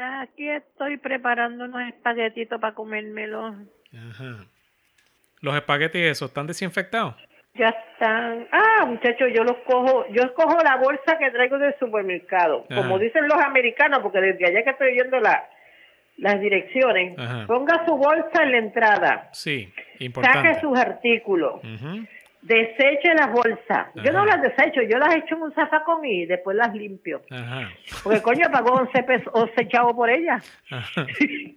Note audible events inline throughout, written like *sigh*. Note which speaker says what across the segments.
Speaker 1: Aquí estoy preparando unos espaguetitos para comérmelos.
Speaker 2: Ajá. ¿Los espaguetis esos están desinfectados?
Speaker 1: Ya están. Ah, muchachos, yo los cojo. Yo escojo la bolsa que traigo del supermercado. Como dicen los americanos, porque desde allá que estoy viendo la, las direcciones.
Speaker 2: Ajá.
Speaker 1: Ponga su bolsa en la entrada.
Speaker 2: Sí, importante.
Speaker 1: Saque sus artículos.
Speaker 2: Ujú.
Speaker 1: Deseche las bolsas. Yo no las desecho, yo las echo en un zafacón y después las limpio.
Speaker 2: Ajá.
Speaker 1: Porque coño, pagó 11 pesos, 11 chavos por ellas. *laughs*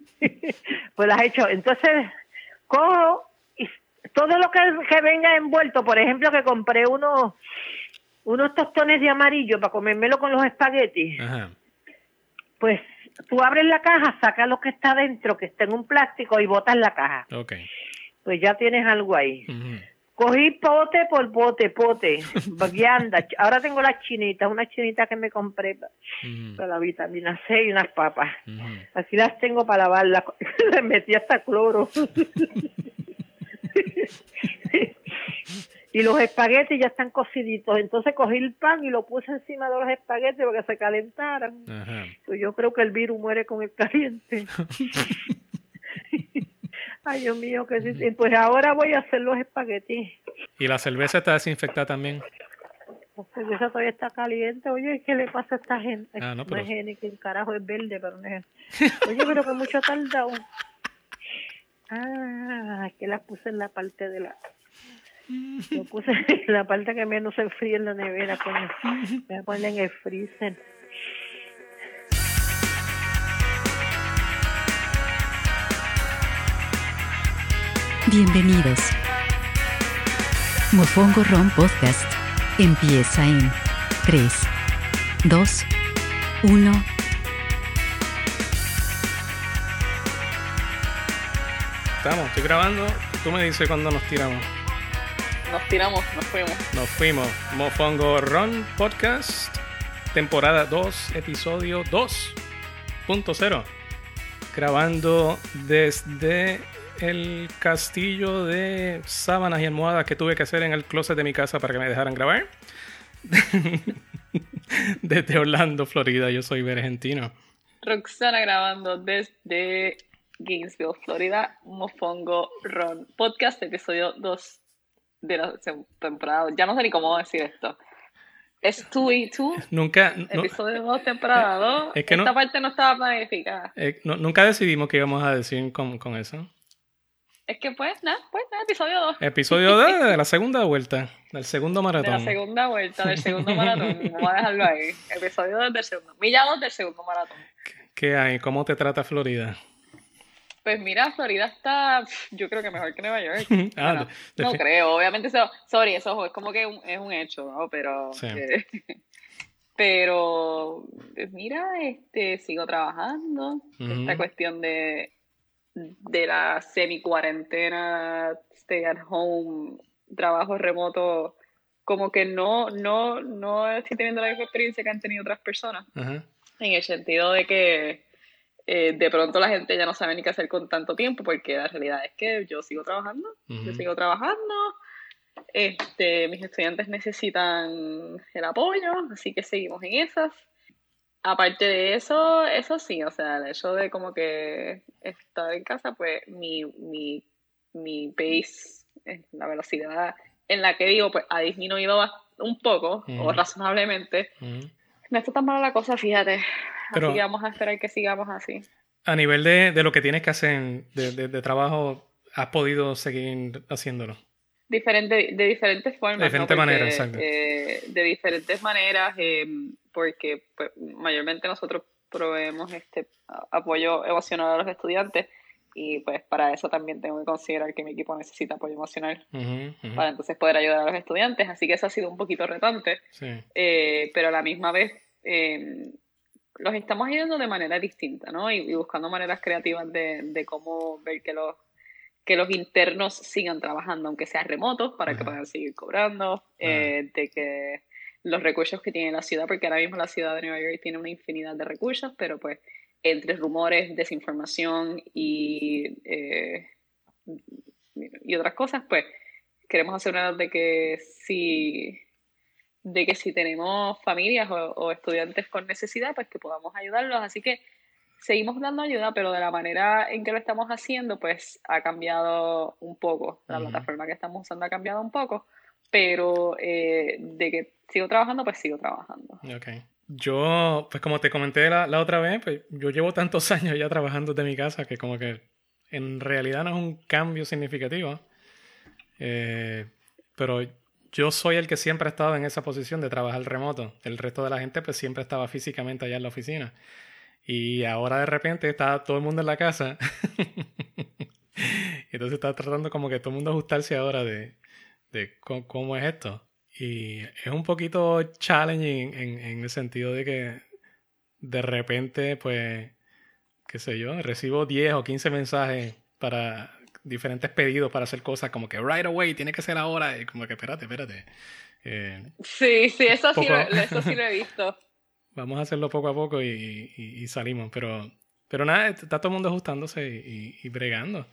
Speaker 1: Pues las echo. Entonces, cojo y todo lo que, que venga envuelto, por ejemplo, que compré unos unos tostones de amarillo para comérmelo con los espaguetis,
Speaker 2: Ajá.
Speaker 1: pues tú abres la caja, sacas lo que está dentro, que está en un plástico y botas la caja. Pues ya tienes algo ahí.
Speaker 2: Ujú.
Speaker 1: Cogí pote por pote, pote, vianda. Ahora tengo las chinitas, unas chinitas que me compré para la vitamina C y unas papas.
Speaker 2: Ujú.
Speaker 1: Así las tengo para lavarlas. *laughs* Les metí hasta cloro. *laughs* y los espaguetis ya están cociditos. Entonces cogí el pan y lo puse encima de los espaguetis para que se calentaran. Pues yo creo que el virus muere con el caliente. *laughs* Ay, Dios mío, que sí. Pues ahora voy a hacer los espaguetis.
Speaker 2: ¿Y la cerveza está desinfectada también?
Speaker 1: La cerveza todavía está caliente. Oye, ¿qué le pasa a esta gente?
Speaker 2: Ah, no, pero-
Speaker 1: es Heineken, carajo, es verde, pero no es. Oye, pero que mucho ha tardado. Ah, es que las puse en la parte de la. Lo puse en la parte que menos se enfría en la nevera, coño. A ponerla en el freezer.
Speaker 3: Bienvenidos. Mofongo Ron Podcast empieza en 3, 2, 1.
Speaker 2: Estamos, estoy grabando. Tú me dices cuando nos tiramos.
Speaker 4: Nos tiramos, nos fuimos.
Speaker 2: Nos fuimos. Mofongo Run Podcast, temporada 2, episodio 2.0. Grabando desde el castillo de sábanas y almohadas que tuve que hacer en el closet de mi casa para que me dejaran grabar. *laughs* desde Orlando, Florida. Yo soy argentino.
Speaker 4: Roxana grabando desde Gainesville, Florida, Mofongo Ron Podcast, episodio 2 de la temporada. Ya no sé ni cómo decir esto. Es 2 y 2,
Speaker 2: Nunca,
Speaker 4: episodio 2, temporada 2.
Speaker 2: Es que no-
Speaker 4: Esta parte no estaba planificada.
Speaker 2: eh, no- nunca decidimos qué íbamos a decir con, con eso.
Speaker 4: Es que pues nada, pues nada, episodio 2.
Speaker 2: Episodio de, de la segunda vuelta, del segundo
Speaker 4: De
Speaker 2: maratón.
Speaker 4: la segunda vuelta, del segundo maratón. *laughs* Vamos a dejarlo ahí. Episodio 2 del segundo. Milla 2 del segundo maratón.
Speaker 2: ¿Qué hay? ¿Cómo te trata Florida?
Speaker 4: Pues mira, Florida está, yo creo que mejor que Nueva York. *laughs*
Speaker 2: Ah,
Speaker 4: Bueno,
Speaker 2: de-
Speaker 4: no
Speaker 2: de-
Speaker 4: creo, obviamente eso, sorry, eso es como que un- es un hecho, ¿no? Pero,
Speaker 2: Sí.
Speaker 4: eh, *laughs* pero, mira, este, sigo trabajando. Esta cuestión de, de la semi-cuarentena, stay at home, trabajo remoto, como que no, no, no estoy teniendo la misma experiencia que han tenido otras personas. En el sentido de que eh, de pronto la gente ya no sabe ni qué hacer con tanto tiempo, porque la realidad es que yo sigo trabajando, yo sigo trabajando, este, mis estudiantes necesitan el apoyo, así que seguimos en esas. Aparte de eso, eso sí, o sea, el hecho de como que estar en casa, pues mi, mi, mi pace, eh, la velocidad en la que vivo, pues ha disminuido un poco, o razonablemente, no está tan mala la cosa, fíjate.
Speaker 2: Pero-
Speaker 4: así que vamos a esperar que sigamos así.
Speaker 2: A nivel de, de lo que tienes que hacer de, de- de trabajo, ¿has podido seguir haciéndolo?
Speaker 4: Diferente, de diferentes formas.
Speaker 2: De diferentes
Speaker 4: ¿no?
Speaker 2: Maneras, exacto.
Speaker 4: eh, de diferentes maneras, eh, porque pues, mayormente nosotros proveemos este apoyo emocional a los estudiantes y pues para eso también tengo que considerar que mi equipo necesita apoyo emocional para entonces poder ayudar a los estudiantes. Así que eso ha sido un poquito retante.
Speaker 2: Sí.
Speaker 4: eh, pero a la misma vez eh, los estamos ayudando de manera distinta, ¿no? Y, y buscando maneras creativas de, de cómo ver que los, que los internos sigan trabajando, aunque sea remotos, para que puedan seguir cobrando, eh, de que los recursos que tiene la ciudad, porque ahora mismo la ciudad de Nueva York tiene una infinidad de recursos, pero pues entre rumores, desinformación y, eh, y otras cosas, pues queremos asegurarnos de que si de que si tenemos familias o, o estudiantes con necesidad, pues que podamos ayudarlos. Así que seguimos dando ayuda, pero de la manera en que lo estamos haciendo, pues ha cambiado un poco. La plataforma que estamos usando ha cambiado un poco, pero eh, de que sigo trabajando, pues sigo trabajando.
Speaker 2: Ok. Yo, pues como te comenté la, la, otra vez, pues yo llevo tantos *laughs* años ya trabajando desde mi casa que como que en realidad no es un cambio significativo. Eh, pero yo soy el que siempre ha estado en esa posición de trabajar remoto. El resto de la gente pues siempre estaba físicamente allá en la oficina. Y ahora de repente está todo el mundo en la casa. *laughs* Entonces está tratando como que todo el mundo ajustarse ahora de, de cómo, es esto. Y es un poquito challenging en, en el sentido de que de repente, pues, qué sé yo, recibo 10 o 15 mensajes para diferentes pedidos para hacer cosas como que right away, tiene que ser ahora. Y como que espérate, espérate.
Speaker 4: Eh, sí, sí, eso, sí eso sí lo he visto. *laughs*
Speaker 2: Vamos a hacerlo poco a poco y, y, salimos. Pero, pero nada, está todo el mundo ajustándose y, y bregando.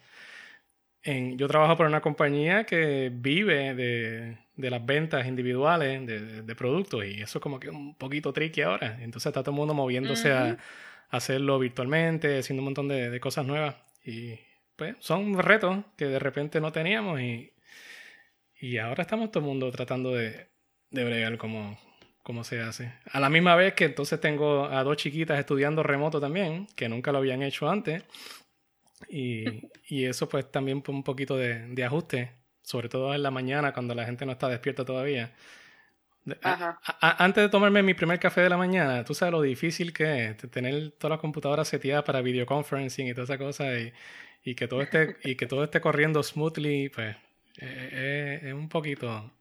Speaker 2: En, yo trabajo por una compañía que vive de, de las ventas individuales de, de, productos y eso es como que un poquito tricky ahora. Entonces está todo el mundo moviéndose a, a, hacerlo virtualmente, haciendo un montón de, de cosas nuevas. Y, pues son retos que de repente no teníamos y, y ahora estamos todo el mundo tratando de, de bregar como, como se hace. A la misma vez que entonces tengo a dos chiquitas estudiando remoto también, que nunca lo habían hecho antes. Y, y eso pues también un poquito de, de, ajuste, sobre todo en la mañana cuando la gente no está despierta todavía. antes de tomarme mi primer café de la mañana, tú sabes lo difícil que es tener todas las computadoras seteadas para videoconferencing y toda esa cosa. Y, y que todo esté, y que todo esté corriendo smoothly, pues eh, eh, es un poquito...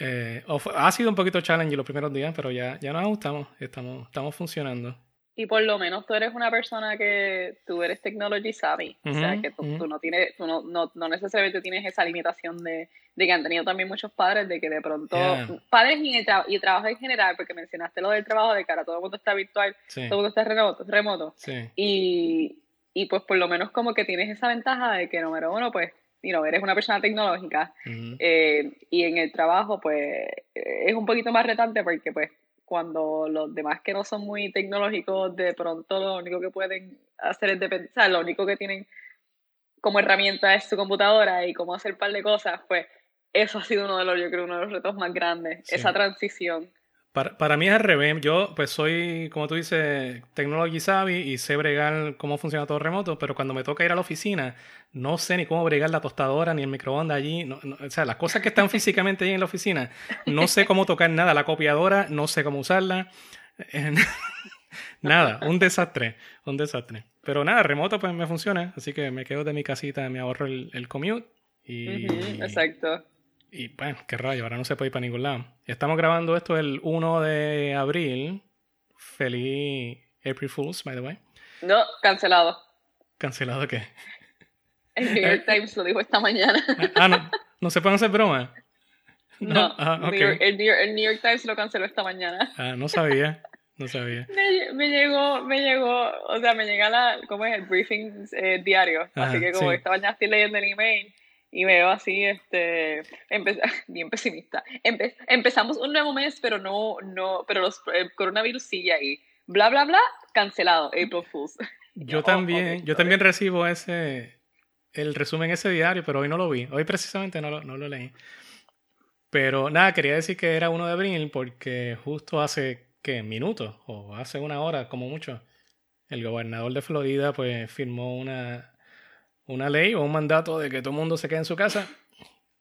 Speaker 2: Eh, ha sido un poquito challenge los primeros días, pero ya, ya nos ajustamos, estamos, estamos funcionando.
Speaker 4: Y por lo menos tú eres una persona que tú eres technology savvy, o sea, que tú, no tienes, tú no, no, no, necesariamente tienes esa limitación de, de, que han tenido también muchos padres, de que de pronto, padres y el, y trabajo en general, porque mencionaste lo del trabajo de cara, todo el mundo está virtual, todo el mundo está remoto, remoto.
Speaker 2: Sí.
Speaker 4: Y, y pues por lo menos como que tienes esa ventaja de que número uno, pues, you know, eres una persona tecnológica eh, y en el trabajo pues eh, es un poquito más retante porque pues cuando los demás que no son muy tecnológicos de pronto lo único que pueden hacer es depender, o sea, lo único que tienen como herramienta es su computadora y cómo hacer un par de cosas, pues eso ha sido uno de los, yo creo, uno de los retos más grandes, esa transición.
Speaker 2: Para, para, mí es al revés. Yo, pues, soy, como tú dices, technology savvy y sé bregar cómo funciona todo remoto, pero cuando me toca ir a la oficina, no sé ni cómo bregar la tostadora ni el microondas allí. o sea, las cosas que están físicamente ahí en la oficina, no sé cómo tocar nada. La copiadora, no sé cómo usarla. *laughs* nada, un desastre, un desastre. Pero nada, remoto pues me funciona, así que me quedo de mi casita, me ahorro el, el commute y...
Speaker 4: exacto.
Speaker 2: Y bueno, qué rayo, ahora no se puede ir para ningún lado. Estamos grabando esto el 1 de abril. Feliz April Fools, by the way.
Speaker 4: No, cancelado.
Speaker 2: ¿Cancelado qué? *laughs*
Speaker 4: El New York eh, Times lo dijo esta mañana. *laughs*
Speaker 2: ah, no, no se pueden hacer bromas.
Speaker 4: No, ah, el, New York, Times lo canceló esta mañana.
Speaker 2: Ah, no sabía. No sabía. *laughs*
Speaker 4: Me, llegó, me llegó, o sea, me llega la, ¿cómo es? El briefing eh, diario. así que como esta mañana estoy leyendo el email y veo así, este, *laughs* bien pesimista. empezamos un nuevo mes, pero no, no, pero los, el coronavirus sigue ahí. Bla, bla, bla, cancelado, April Fools. *laughs*
Speaker 2: Yo también, yo también recibo ese, el resumen ese diario, pero hoy no lo vi. Hoy precisamente no lo, no lo leí. Pero nada, quería decir que era 1 de abril porque justo hace, ¿qué? Minutos, o hace una hora como mucho, el gobernador de Florida pues firmó una una ley o un mandato de que todo el mundo se quede en su casa.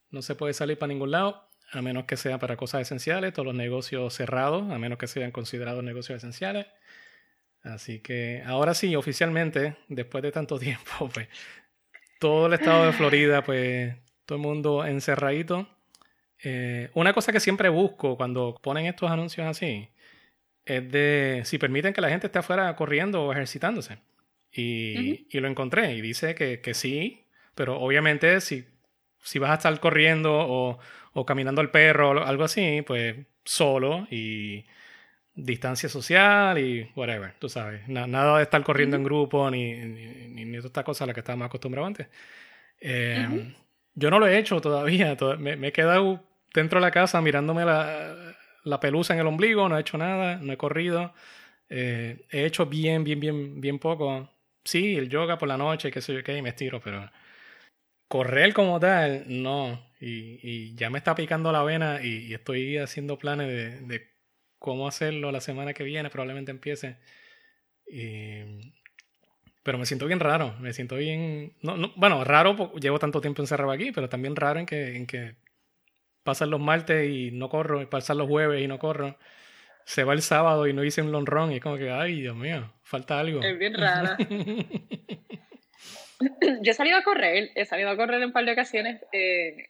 Speaker 2: No se puede salir para ningún lado, a menos que sea para cosas esenciales, todos los negocios cerrados, a menos que sean considerados negocios esenciales. Así que ahora sí, oficialmente, después de tanto *laughs* tiempo, pues todo el estado de Florida, pues todo el mundo encerradito. Eh, una cosa que siempre busco cuando ponen estos anuncios así es de si permiten que la gente esté afuera corriendo o ejercitándose. Y, y lo encontré y dice que, que, sí, pero obviamente si, si vas a estar corriendo o, o caminando al perro o algo así, pues solo y distancia social y whatever, tú sabes. nada de estar corriendo en grupo ni, ni, ni, toda esta cosa a la que estábamos acostumbrados antes. Eh, yo no lo he hecho todavía, me, me, he quedado dentro de la casa mirándome la, la pelusa en el ombligo, no he hecho nada, no he corrido. Eh, he hecho bien, bien, bien, bien poco. Sí, el yoga por la noche, qué sé yo qué, y me estiro, pero correr como tal, no. Y, y ya me está picando la vena y, estoy haciendo planes de, de, cómo hacerlo la semana que viene, probablemente empiece. Y, pero me siento bien raro, me siento bien... No, no, bueno, raro, llevo tanto tiempo encerrado aquí, pero también raro en que, en que pasan los martes y no corro, y pasan los jueves y no corro. Se va el sábado y no hice un long run y es como que, ay, Dios mío, falta algo.
Speaker 4: Es bien rara. *laughs* Yo he salido a correr, he salido a correr en un par de ocasiones. Eh,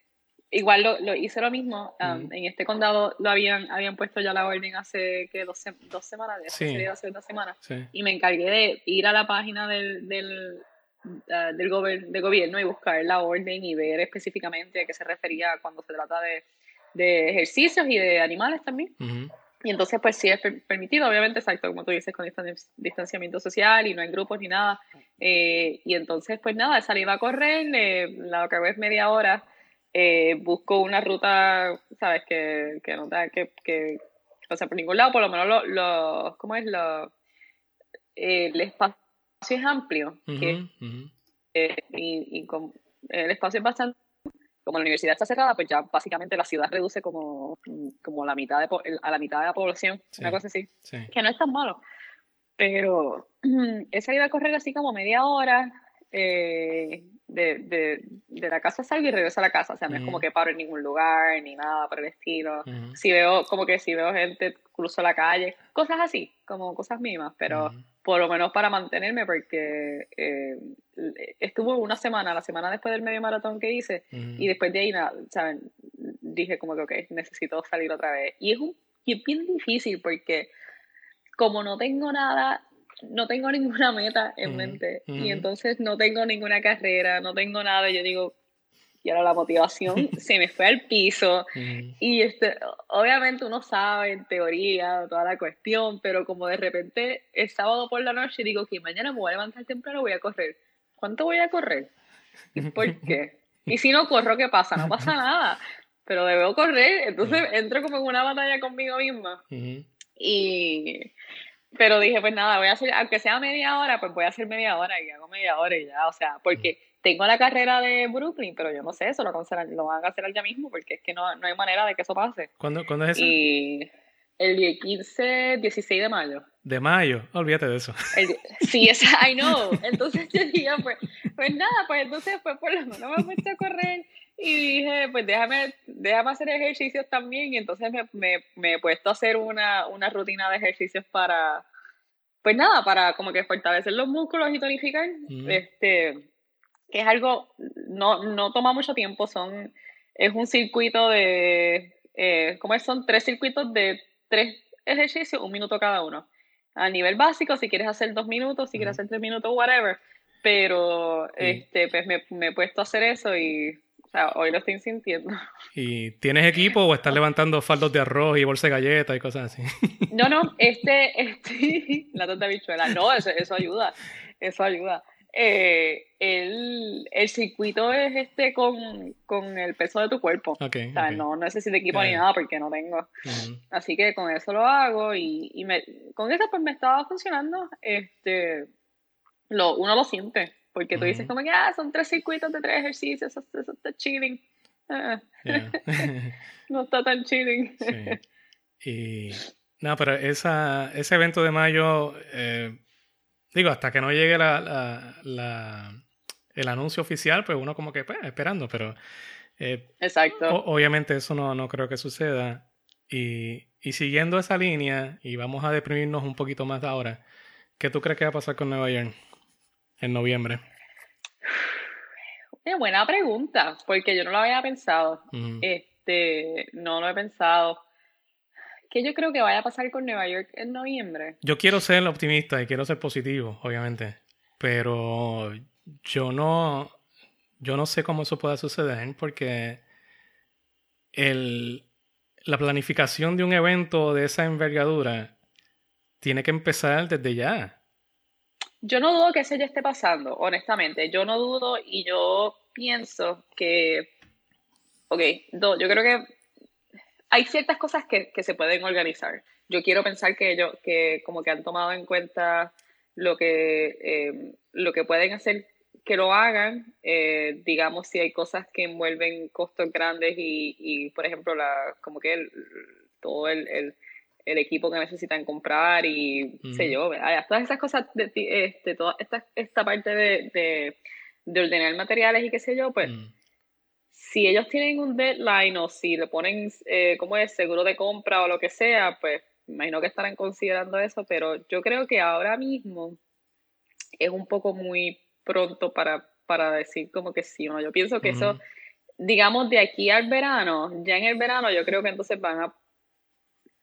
Speaker 4: igual lo, lo, hice lo mismo. Um, En este condado lo habían, habían puesto ya la orden hace que dos, dos semanas, sí. hace dos semanas.
Speaker 2: Sí.
Speaker 4: Y me encargué de ir a la página del, del, uh, del gober de gobierno y buscar la orden y ver específicamente a qué se refería cuando se trata de, de ejercicios y de animales también. Y entonces, pues sí es permitido, obviamente, exacto, como tú dices, con distanciamiento social y no hay grupos ni nada. Eh, y entonces, pues nada, salí a correr, eh, la que es media hora, eh, busco una ruta, ¿sabes? Que, que no tenga que, que, o sea, por ningún lado, por lo menos lo, lo ¿cómo es? Lo, el espacio es amplio.
Speaker 2: Uh -huh,
Speaker 4: que,
Speaker 2: uh -huh.
Speaker 4: y, y con, el espacio es bastante como la universidad está cerrada, pues ya básicamente la ciudad reduce como, como la mitad de, a la mitad de la población,
Speaker 2: Sí.
Speaker 4: una cosa así,
Speaker 2: Sí.
Speaker 4: que no es tan malo. Pero *clears throat* he salido a correr así como media hora, eh, de, de, de, la casa salgo y regreso a la casa, o sea, no es como que paro en ningún lugar, ni nada por el estilo. Si veo, como que si veo gente, cruzo la calle, cosas así, como cosas mínimas, pero... Por lo menos para mantenerme, porque eh, estuvo una semana, la semana después del medio maratón que hice, y después de ahí, nada, ¿saben? Dije como que, ok, necesito salir otra vez. Y es, un, y es bien difícil porque como no tengo nada, no tengo ninguna meta en mente, y entonces no tengo ninguna carrera, no tengo nada, yo digo, y ahora la motivación *laughs* se me fue al piso. Y este, obviamente uno sabe en teoría toda la cuestión, pero como de repente el sábado por la noche digo que mañana me voy a levantar temprano voy a correr. ¿Cuánto voy a correr? ¿Y por qué? Y si no corro, ¿qué pasa? No pasa nada. Pero debo correr, entonces entro como en una batalla conmigo misma. Y pero dije, pues nada, voy a hacer, aunque sea media hora, pues voy a hacer media hora y hago media hora y ya, o sea, porque tengo la carrera de Brooklyn, pero yo no sé, eso lo, lo van a cancelar ya mismo, porque es que no, no hay manera de que eso pase.
Speaker 2: ¿Cuándo, ¿cuándo es eso?
Speaker 4: Y el 15, 16 de mayo.
Speaker 2: De mayo, olvídate de eso.
Speaker 4: El, sí, es, I know. Entonces yo dije, pues, pues nada, pues entonces pues por lo menos me puesto a correr y dije, pues déjame, déjame hacer ejercicios también. Y entonces me, me, me he puesto a hacer una, una rutina de ejercicios para, pues nada, para como que fortalecer los músculos y tonificar.
Speaker 2: Mm.
Speaker 4: Este, que es algo, no, no toma mucho tiempo, son, es un circuito de, eh, ¿cómo es? Son tres circuitos de tres ejercicios, un minuto cada uno. A nivel básico, si quieres hacer dos minutos, si quieres hacer tres minutos, whatever. Pero, sí. este, pues me, me he puesto a hacer eso y o sea, hoy lo estoy sintiendo. *laughs*
Speaker 2: ¿Y tienes equipo o estás levantando faldos de arroz y bolsa de galletas y cosas así?
Speaker 4: No, no, *laughs* este, este, *laughs* la tonta bichuela, no, eso, eso ayuda, eso ayuda. Eh, el, el, circuito es este con, con, el peso de tu cuerpo.
Speaker 2: Okay,
Speaker 4: o sea,
Speaker 2: okay.
Speaker 4: no necesito equipo yeah. ni nada porque no tengo.
Speaker 2: Uh -huh.
Speaker 4: Así que con eso lo hago y, y me, con eso pues me estaba funcionando. Este, lo, uno lo siente. Porque tú dices como que, ah, son tres circuitos de tres ejercicios, eso, eso está chilling. Ah.
Speaker 2: Yeah. *laughs*
Speaker 4: no está tan chilling.
Speaker 2: Sí. Y, no, pero esa, ese evento de mayo, eh, digo, hasta que no llegue la, la, la, el anuncio oficial, pues uno como que, pues, esperando, pero...
Speaker 4: Eh, Exacto.
Speaker 2: O, obviamente eso no, no creo que suceda. Y, y siguiendo esa línea, y vamos a deprimirnos un poquito más ahora, ¿qué tú crees que va a pasar con Nueva York? en noviembre?
Speaker 4: Es buena pregunta, porque yo no lo había pensado. Este, no lo he pensado. ¿Qué yo creo que vaya a pasar con Nueva York en noviembre?
Speaker 2: Yo quiero ser optimista y quiero ser positivo, obviamente. Pero yo no, yo no sé cómo eso pueda suceder porque el, la planificación de un evento de esa envergadura tiene que empezar desde ya.
Speaker 4: Yo no dudo que eso ya esté pasando, honestamente. Yo no dudo y yo pienso que, ok, do, yo creo que hay ciertas cosas que, que, se pueden organizar. yo quiero pensar que ellos, que como que han tomado en cuenta lo que, eh, lo que pueden hacer que lo hagan, eh, digamos si hay cosas que envuelven costos grandes y, y por ejemplo, la, como que el, todo el, el, el, equipo que necesitan comprar y sé yo, todas esas cosas, de, este, toda esta, esta parte de, de, de, ordenar materiales y qué sé yo, pues mm. Si ellos tienen un deadline o si le ponen, eh, como es, seguro de compra o lo que sea, pues imagino que estarán considerando eso, pero yo creo que ahora mismo es un poco muy pronto para, para decir como que sí o no. Yo pienso que eso, digamos, de aquí al verano, ya en el verano yo creo que entonces van a,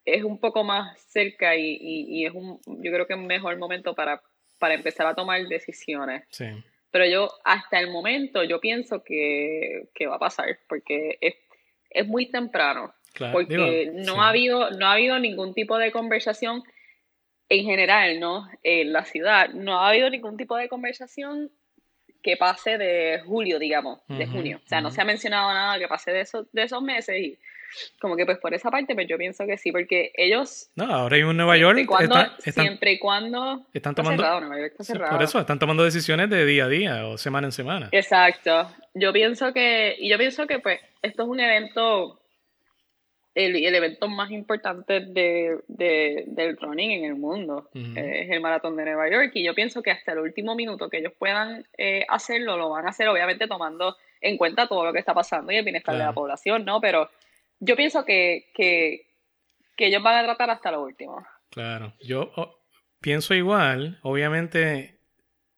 Speaker 4: es un poco más cerca y, y, es un, yo creo que es un mejor momento para, para empezar a tomar decisiones.
Speaker 2: Sí.
Speaker 4: Pero yo, hasta el momento, yo pienso que, que va a pasar, porque es, es muy temprano. porque no, ha habido, no ha habido ningún tipo de conversación en general, ¿no? En la ciudad, no ha habido ningún tipo de conversación que pase de julio, digamos, de junio. O sea, no se ha mencionado nada que pase de, esos de esos meses y como que pues por esa parte pues yo pienso que sí, porque ellos...
Speaker 2: No, ahora hay un Nueva York...
Speaker 4: siempre y cuando...
Speaker 2: Están tomando... por eso, están tomando decisiones de día a día o semana en semana.
Speaker 4: Exacto. Yo pienso que... Y yo pienso que pues esto es un evento el, el, evento más importante de, de, del running en el mundo. Eh, es el maratón de Nueva York y yo pienso que hasta el último minuto que ellos puedan eh, hacerlo, lo van a hacer obviamente tomando en cuenta todo lo que está pasando y el bienestar de la población, ¿no? Pero yo pienso que, que, ellos van a tratar hasta lo último.
Speaker 2: Claro, yo oh, pienso igual, obviamente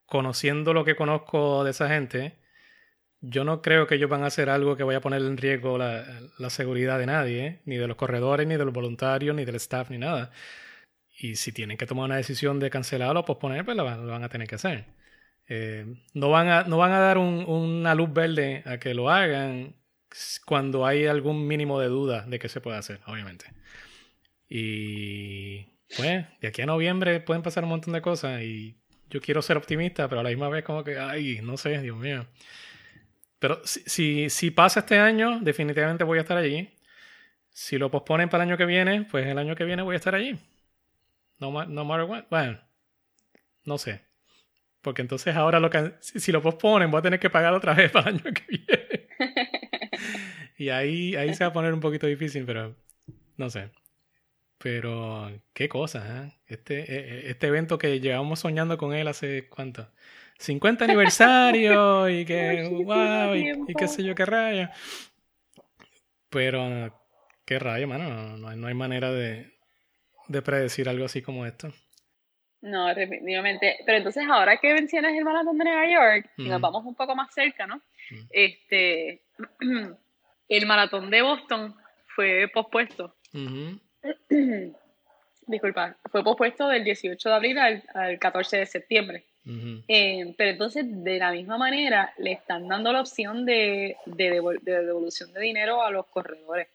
Speaker 2: conociendo lo que conozco de esa gente, yo no creo que ellos van a hacer algo que vaya a poner en riesgo la, la seguridad de nadie, ¿eh? ni de los corredores, ni de los voluntarios, ni del staff, ni nada. Y si tienen que tomar una decisión de cancelarlo o posponer, pues lo van, lo van a tener que hacer. Eh, no, van a, no van a dar un, una luz verde a que lo hagan cuando hay algún mínimo de duda de que se puede hacer, obviamente. Y pues, de aquí a noviembre pueden pasar un montón de cosas y yo quiero ser optimista, pero a la misma vez como que, ay, no sé, Dios mío. Pero si, si, pasa este año, definitivamente voy a estar allí. Si lo posponen para el año que viene, pues el año que viene voy a estar allí. No, no matter what. Bueno, no sé. Porque entonces ahora lo que, si, lo posponen, voy a tener que pagar otra vez *laughs* para el año que viene. Y ahí, ahí se va a poner un poquito difícil, pero no sé. Pero qué cosa, ¿eh? Este, e, e, este evento que llevamos soñando con él hace cuánto? 50 aniversario y que, wow, y, qué sé yo, qué rayo. Pero, qué rayo, mano, no, no hay manera de, de, predecir algo así como esto.
Speaker 4: No, definitivamente. Pero entonces, ahora que mencionas el maratón de Nueva York, y nos vamos un poco más cerca, ¿no? Este, *clears throat* el maratón de Boston fue pospuesto. *clears throat* Disculpa, fue pospuesto del 18 de abril al, al 14 de septiembre. Eh, pero entonces, de la misma manera, le están dando la opción de, de, devolución de dinero a los corredores.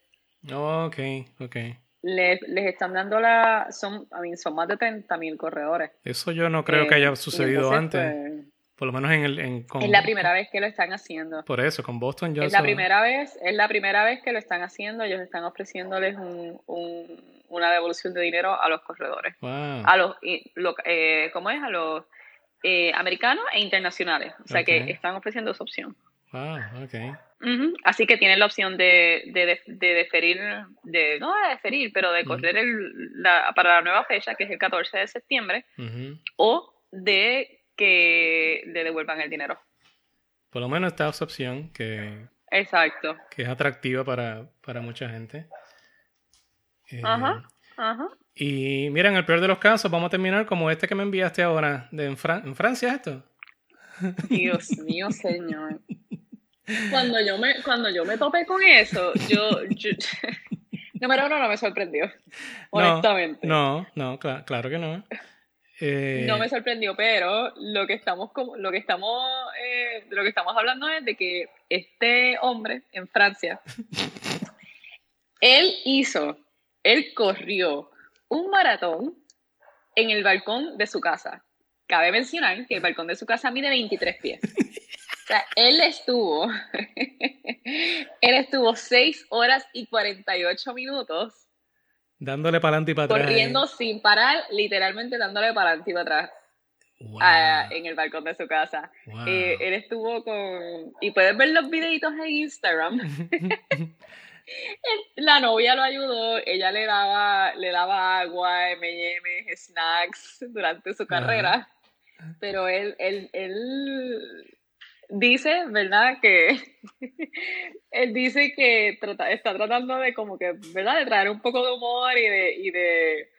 Speaker 2: ok, ok.
Speaker 4: Les, están dando la. Son, son más de 30 mil corredores.
Speaker 2: Eso yo no creo que haya eh, sucedido antes. Pues, por lo menos en el. En,
Speaker 4: es la primera vez que lo están haciendo.
Speaker 2: Por eso, con Boston
Speaker 4: ya. Es la primera vez, es la primera vez que lo están haciendo. Ellos están ofreciéndoles un, una devolución de dinero a los corredores. A los, eh, ¿cómo es? A los eh, americanos e internacionales. O sea que están ofreciendo esa opción.
Speaker 2: Ah, ok.
Speaker 4: Así que tienen la opción de, de, de, deferir, de, no de deferir, pero de correr el, la, para la nueva fecha, que es el 14 de septiembre, o de que le devuelvan el dinero.
Speaker 2: Por lo menos está esa opción que,
Speaker 4: Exacto.
Speaker 2: que es atractiva para, para mucha gente.
Speaker 4: Ajá, eh, ajá.
Speaker 2: Y mira, en el peor de los casos, vamos a terminar como este que me enviaste ahora. De en, Francia esto?
Speaker 4: Dios mío, señor. *laughs* Cuando yo me, cuando yo me topé con eso, yo, yo *laughs* número uno no me sorprendió, honestamente.
Speaker 2: No, no, claro que no.
Speaker 4: Eh, no me sorprendió, pero lo que estamos lo que estamos eh, lo que estamos hablando es de que este hombre en Francia, él hizo, él corrió un maratón en el balcón de su casa. Cabe mencionar que el balcón de su casa mide 23 pies. O sea, él estuvo, *laughs* él estuvo 6 horas y 48 minutos
Speaker 2: Dándole para adelante y para atrás.
Speaker 4: Corriendo sin parar, literalmente dándole para adelante y para atrás.
Speaker 2: Wow.
Speaker 4: ah, en el balcón de su casa.
Speaker 2: Wow.
Speaker 4: Eh, él estuvo con... Y puedes ver los videitos en Instagram. *laughs* La novia lo ayudó, ella le daba, le daba agua, M&M, snacks durante su carrera. Pero él, él, él dice, ¿verdad? Que *laughs* él dice que está tratando de como que, ¿verdad? De traer un poco de humor y de, y de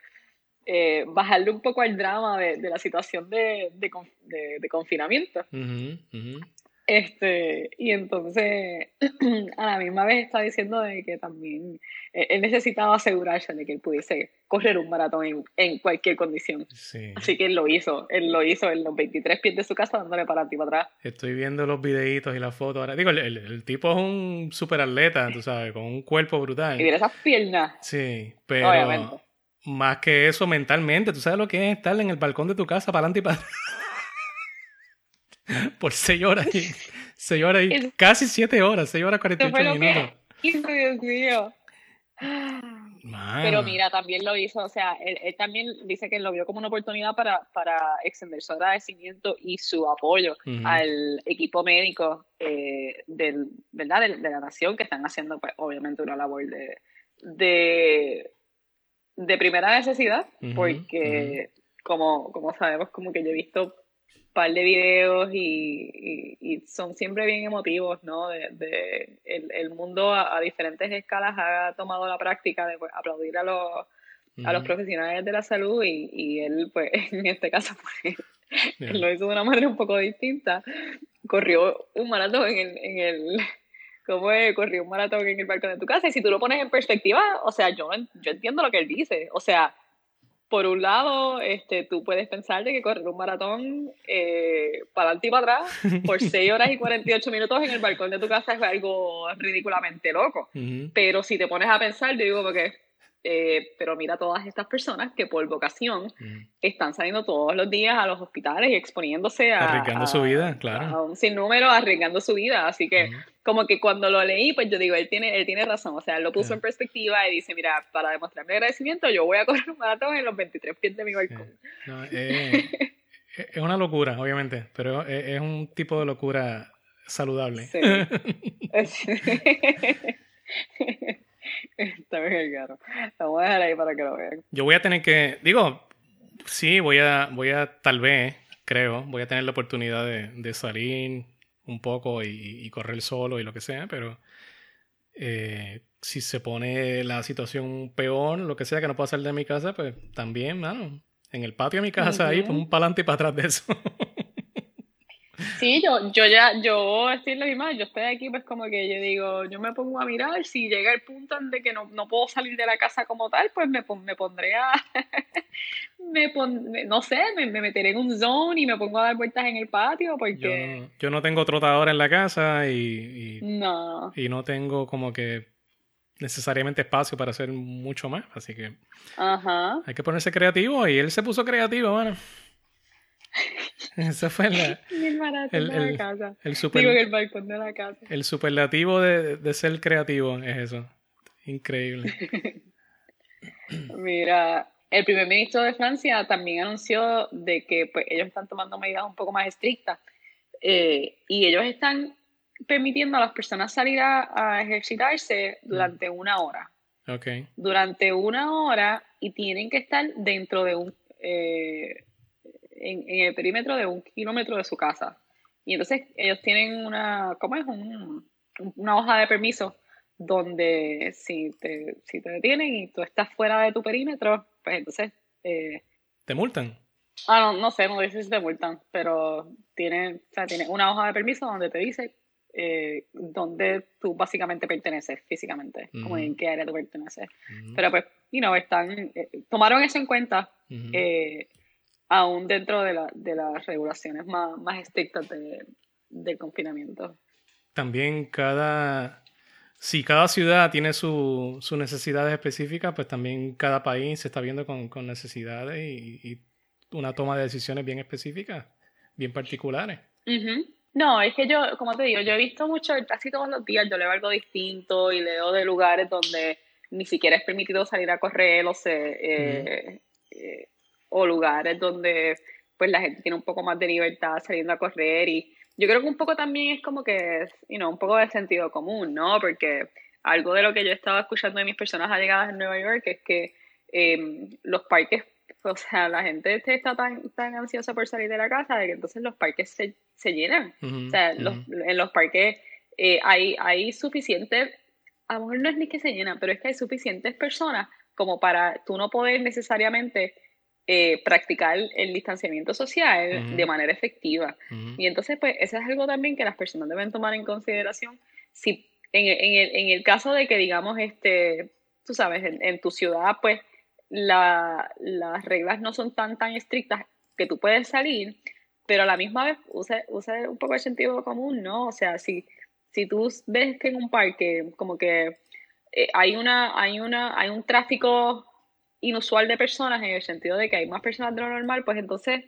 Speaker 4: eh, bajarle un poco al drama de, de la situación de, de, de- confinamiento.
Speaker 2: Ujú, ujú.
Speaker 4: Este, y entonces *clears throat* a la misma vez está diciendo de que también eh, él necesitaba asegurarse de que él pudiese correr un maratón en, en cualquier condición.
Speaker 2: Sí.
Speaker 4: Así que él lo hizo, él lo hizo en los 23 pies de su casa dándole para adelante y para atrás.
Speaker 2: Estoy viendo los videitos y las fotos ahora. Digo, el, el- el tipo es un super atleta, tú sabes, con un cuerpo brutal.
Speaker 4: Y mira esas piernas,
Speaker 2: Sí, pero
Speaker 4: obviamente.
Speaker 2: más que eso mentalmente, tú sabes lo que es estar en el balcón de tu casa para adelante y para atrás. *laughs* Por seis horas y, *laughs* seis horas y casi siete horas, seis horas
Speaker 4: Eso fue
Speaker 2: 48
Speaker 4: lo
Speaker 2: minutos. *laughs*
Speaker 4: que Dios mío.
Speaker 2: Mano.
Speaker 4: Pero mira, también lo hizo, o sea, él, él también dice que lo vio como una oportunidad para, para extender su agradecimiento y su apoyo
Speaker 2: Ujú.
Speaker 4: al equipo médico eh, del, ¿verdad? De, de la nación que están haciendo, pues, obviamente, una labor de, de, de primera necesidad,
Speaker 2: Ujú,
Speaker 4: porque como, como sabemos, como que yo he visto par de videos y, y- y son siempre bien emotivos, ¿no? De, de el, el mundo a, a diferentes escalas ha tomado la práctica de pues, aplaudir a los, a los profesionales de la salud y, y él, pues, *laughs* en este caso, pues, él lo hizo de una manera un poco distinta. Corrió un maratón en el, en el ¿cómo es? Corrió un maratón en el balcón de tu casa. Y si tú lo pones en perspectiva, o sea, yo, yo entiendo lo que él dice. O sea, por un lado, este, tú puedes pensar de que correr un maratón eh, para adelante y para atrás por *laughs* 6 horas y 48 minutos en el balcón de tu casa es algo ridículamente loco. Pero si te pones a pensar, yo digo porque, eh, pero mira todas estas personas que por vocación están saliendo todos los días a los hospitales y exponiéndose a,
Speaker 2: Arriesgando su vida, claro.
Speaker 4: a un sinnúmero, arriesgando su vida. Así que, como que cuando lo leí, pues yo digo, él tiene, él tiene razón. O sea, él lo puso en perspectiva y dice, mira, para demostrar mi agradecimiento, yo voy a correr un maratón en los 23 pies de mi balcón.
Speaker 2: No, eh, *laughs* es una locura, obviamente, pero es, es un tipo de locura saludable.
Speaker 4: Sí. *laughs* *laughs* Está bien, claro. Lo voy a dejar ahí para que lo vean.
Speaker 2: Yo voy a tener que, digo, sí, voy a, voy a, tal vez, creo, voy a tener la oportunidad de, de salir un poco y, y correr solo y lo que sea, pero eh, si se pone la situación peor, lo que sea, que no puedo salir de mi casa, pues también, mano, en el patio de mi casa ahí, pues un para adelante y para atrás de eso. *laughs*
Speaker 4: Sí, yo, yo ya, yo estoy en la misma, yo estoy aquí, pues como que yo digo, yo me pongo a mirar, si llega el punto en de que no, no puedo salir de la casa como tal, pues me, me pondré a, *laughs* me pon- me- no sé, me, me meteré en un zone y me pongo a dar vueltas en el patio,
Speaker 2: Yo
Speaker 4: porque
Speaker 2: no, yo no tengo trotadora en la casa y, y,
Speaker 4: no,
Speaker 2: y no tengo como que necesariamente espacio para hacer mucho más, así que
Speaker 4: ajá,
Speaker 2: hay que ponerse creativo y él se puso creativo, mano. Ese fue la- *laughs* el,
Speaker 4: de la
Speaker 2: el,
Speaker 4: casa,
Speaker 2: el,
Speaker 4: digo en
Speaker 2: super,
Speaker 4: el balcón de la casa.
Speaker 2: el superlativo de, de ser creativo es eso. Increíble. *laughs*
Speaker 4: Mira, el primer ministro de Francia también anunció de que pues, ellos están tomando medidas un poco más estrictas eh, y ellos están permitiendo a las personas salir a, a ejercitarse durante una hora.
Speaker 2: Ok.
Speaker 4: Durante una hora y tienen que estar dentro de un... eh, en, en el perímetro de un kilómetro de su casa. Y entonces ellos tienen una... ¿Cómo es? Un- una hoja de permiso donde si te, si te detienen y tú estás fuera de tu perímetro, pues entonces... eh,
Speaker 2: ¿Te multan?
Speaker 4: Ah, no, no sé, no dice si te multan, pero tiene, o sea, tiene una hoja de permiso donde te dice eh, dónde tú básicamente perteneces físicamente, como en qué área tú perteneces. Pero pues, you know, están, eh, tomaron eso en cuenta,
Speaker 2: ujú.
Speaker 4: eh, aún dentro de, la, de las regulaciones más, más estrictas de, del confinamiento.
Speaker 2: También cada... Si cada ciudad tiene su- sus necesidades específicas, pues también cada país se está viendo con, con necesidades y, y una toma de decisiones bien específicas, bien particulares.
Speaker 4: Ujú. No, es que yo, como te digo, yo he visto mucho, casi todos los días yo leo algo distinto y leo de lugares donde ni siquiera es permitido salir a correr o, eh, eh, o lugares donde pues la gente tiene un poco más de libertad saliendo a correr y yo creo que un poco también es como que, you know, un poco de sentido común, ¿no? Porque algo de lo que yo estaba escuchando de mis personas allegadas en Nueva York es que em, los parques, o sea, la gente está tan, tan ansiosa por salir de la casa de que entonces los parques se, se llenan. o sea, en los parques eh, hay, hay suficientes, a lo mejor no es ni que se llenan, pero es que hay suficientes personas como para tú no poder necesariamente eh, practicar el distanciamiento social de manera efectiva. Y entonces, pues, eso es algo también que las personas deben tomar en consideración. Si en, en, el, en el, caso de que, digamos, este, tú sabes, en, tu ciudad, pues, la, las reglas no son tan, tan estrictas que tú puedes salir, pero a la misma vez usa, usa un poco el sentido común, ¿no? O sea, si si tú ves que en un parque como que eh, hay, una, hay, una, hay un tráfico inusual de personas en el sentido de que hay más personas de lo normal, pues entonces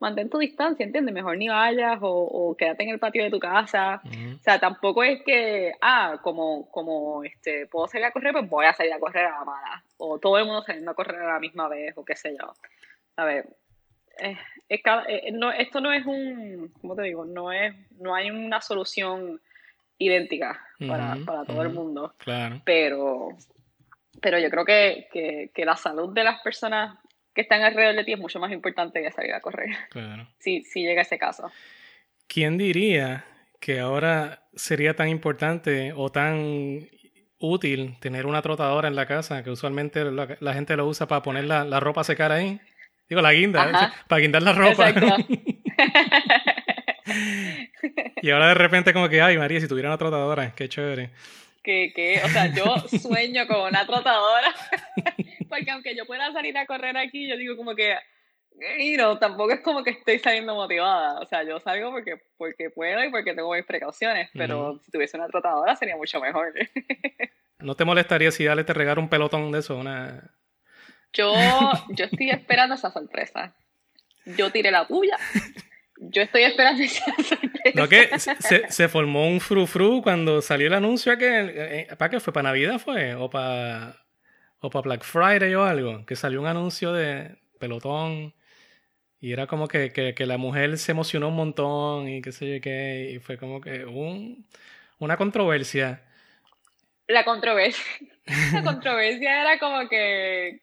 Speaker 4: mantén tu distancia, ¿entiendes? Mejor ni vayas o, quédate en el patio de tu casa. O sea, tampoco es que, ah, como, como este, puedo salir a correr, pues voy a salir a correr a la mala. O todo el mundo saliendo a correr a la misma vez, o qué sé yo. A ver, eh, eh, no, esto no es un, ¿cómo te digo? No, es, no hay una solución idéntica para, para todo el mundo.
Speaker 2: Claro.
Speaker 4: Pero, pero yo creo que, que, la salud de las personas que están alrededor de ti es mucho más importante que salir a correr. *laughs*
Speaker 2: Claro.
Speaker 4: Si, si llega ese caso.
Speaker 2: ¿Quién diría que ahora sería tan importante o tan útil tener una trotadora en la casa, que usualmente la, gente lo usa para poner la, la, ropa a secar ahí? Digo, la guinda, *laughs* para guindar la ropa. *laughs* y ahora de repente como que, ay María, si tuviera una trotadora, qué chévere.
Speaker 4: Que, que, o sea, yo sueño con una trotadora, *laughs* porque aunque yo pueda salir a correr aquí, yo digo como que, y no, tampoco es como que estoy saliendo motivada, o sea, yo salgo porque, porque puedo y porque tengo mis precauciones, pero si tuviese una trotadora sería mucho mejor. *laughs*
Speaker 2: ¿No te molestaría si Ale te regara un pelotón de eso? Una...
Speaker 4: Yo, yo estoy esperando esa sorpresa. Yo tiré la puya *laughs* yo estoy esperando esa
Speaker 2: Lo que se, formó un frufru cuando salió el anuncio que eh, ¿para qué fue? ¿Para Navidad fue? ¿O para o para Black Friday o algo? Que salió un anuncio de pelotón y era como que, que, que la mujer se emocionó un montón y qué sé yo qué, y fue como que un, una controversia
Speaker 4: la controversia. *laughs* La controversia era como que,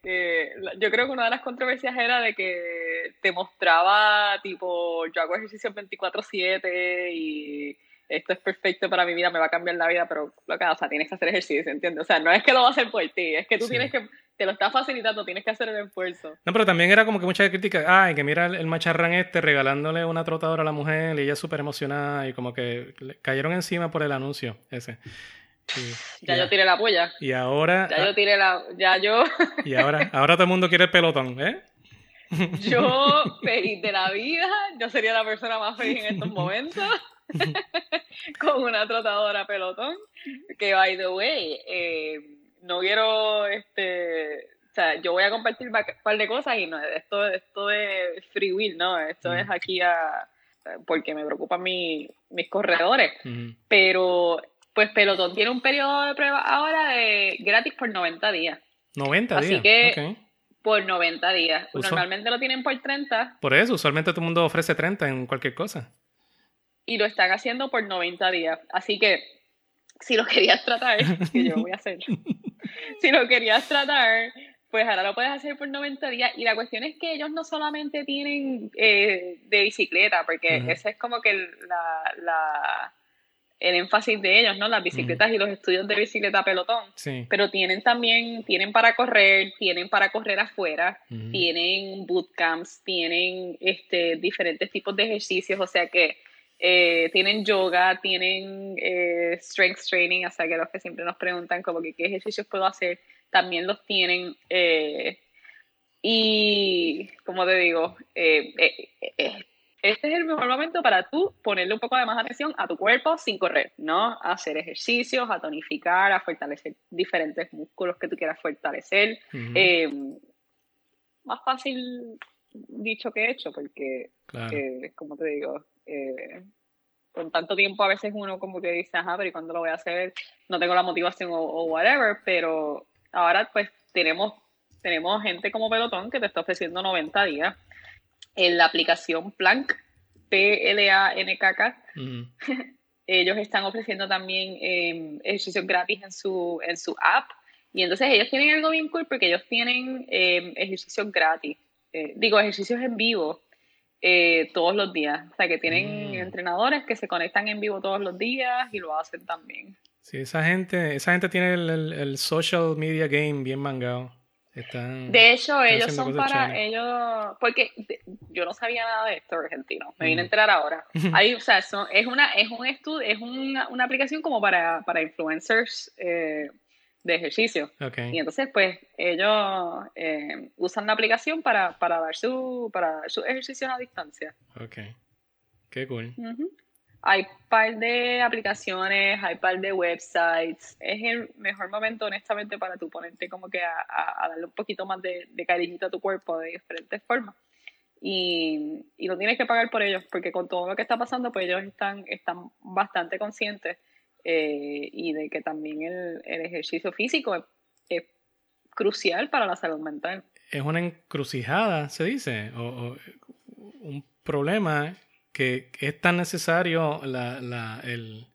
Speaker 4: yo creo que una de las controversias era de que te mostraba tipo yo hago ejercicio 24/7 y esto es perfecto para mi vida, me va a cambiar la vida, pero lo que, o sea, tienes que hacer ejercicio, ¿entiendes? O sea, no es que lo va a hacer por ti, es que tú tienes que, te lo está facilitando, tienes que hacer el esfuerzo.
Speaker 2: No, pero también era como que mucha crítica, ay, que mira el, macharrán este regalándole una trotadora a la mujer y ella súper emocionada y como que cayeron encima por el anuncio ese *sighs*
Speaker 4: ya, yo tiré la polla.
Speaker 2: Y ahora.
Speaker 4: Ya yo tiré la. Ya yo. *laughs*
Speaker 2: Y ahora, ahora todo el mundo quiere el pelotón, ¿eh? *laughs*
Speaker 4: Yo, *laughs* feliz de la vida, yo sería la persona más feliz en estos momentos. con una trotadora pelotón. Que, by the way, eh, no quiero. este O sea, yo voy a compartir un par de cosas y no, esto, esto es free will, ¿no? Esto es aquí a. Porque me preocupan mis corredores. Pero pues Pelotón tiene un periodo de prueba ahora de gratis por 90 días.
Speaker 2: 90 días.
Speaker 4: Así que por 90 días. Normalmente lo tienen por 30.
Speaker 2: Por eso, usualmente todo el mundo ofrece 30 en cualquier cosa.
Speaker 4: Y lo están haciendo por 90 días. Así que si lo querías tratar, *laughs* que yo voy a hacer. si lo querías tratar, pues ahora lo puedes hacer por 90 días. Y la cuestión es que ellos no solamente tienen eh, de bicicleta, porque esa es como que la el énfasis de ellos, ¿no? Las bicicletas y los estudios de bicicleta pelotón. Pero tienen también, tienen para correr, tienen para correr afuera, tienen bootcamps, tienen este, diferentes tipos de ejercicios, o sea que eh, tienen yoga, tienen eh, strength training, o sea que los que siempre nos preguntan como que qué ejercicios puedo hacer, también los tienen. Eh, y, como te digo, este es el mejor momento para tú ponerle un poco de más atención a tu cuerpo sin correr, ¿no? A hacer ejercicios, a tonificar, a fortalecer diferentes músculos que tú quieras fortalecer. Eh, más fácil dicho que hecho, porque, eh, como te digo, eh, con tanto tiempo a veces uno como que dice, ajá, pero ¿y cuándo lo voy a hacer? No tengo la motivación o, whatever, pero ahora pues tenemos, tenemos gente como Pelotón que te está ofreciendo 90 días. En la aplicación Plank, P-L-A-N-K-K, *laughs* ellos están ofreciendo también eh, ejercicios gratis en su, en su app. Y entonces ellos tienen algo bien cool porque ellos tienen eh, ejercicios gratis, eh, digo, ejercicios en vivo eh, todos los días. O sea, que tienen
Speaker 2: Mm.
Speaker 4: entrenadores que se conectan en vivo todos los días y lo hacen también.
Speaker 2: Sí, esa gente, esa gente tiene el, el- el social media game bien mangado. Están,
Speaker 4: De hecho, ellos son para ellos, porque de- yo no sabía nada de esto argentino, me vine a
Speaker 2: Mm.
Speaker 4: enterar ahora. *laughs* Ahí, o sea, son- es una, es un estudio, es una, una aplicación como para, para influencers eh, de ejercicio. Y entonces, pues, ellos eh, usan la aplicación para, para dar su, para dar sus ejercicios a distancia.
Speaker 2: Ok. Qué cool.
Speaker 4: Hay par de aplicaciones, hay par de websites. Es el mejor momento, honestamente, para tú ponerte como que a, a- a darle un poquito más de, de cariñito a tu cuerpo de diferentes formas. Y, y no tienes que pagar por ellos, porque con todo lo que está pasando, pues ellos están, están bastante conscientes eh, y de que también el, el ejercicio físico es, es crucial para la salud mental.
Speaker 2: Es una encrucijada, se dice, o, o un problema que es tan necesario la, la- el,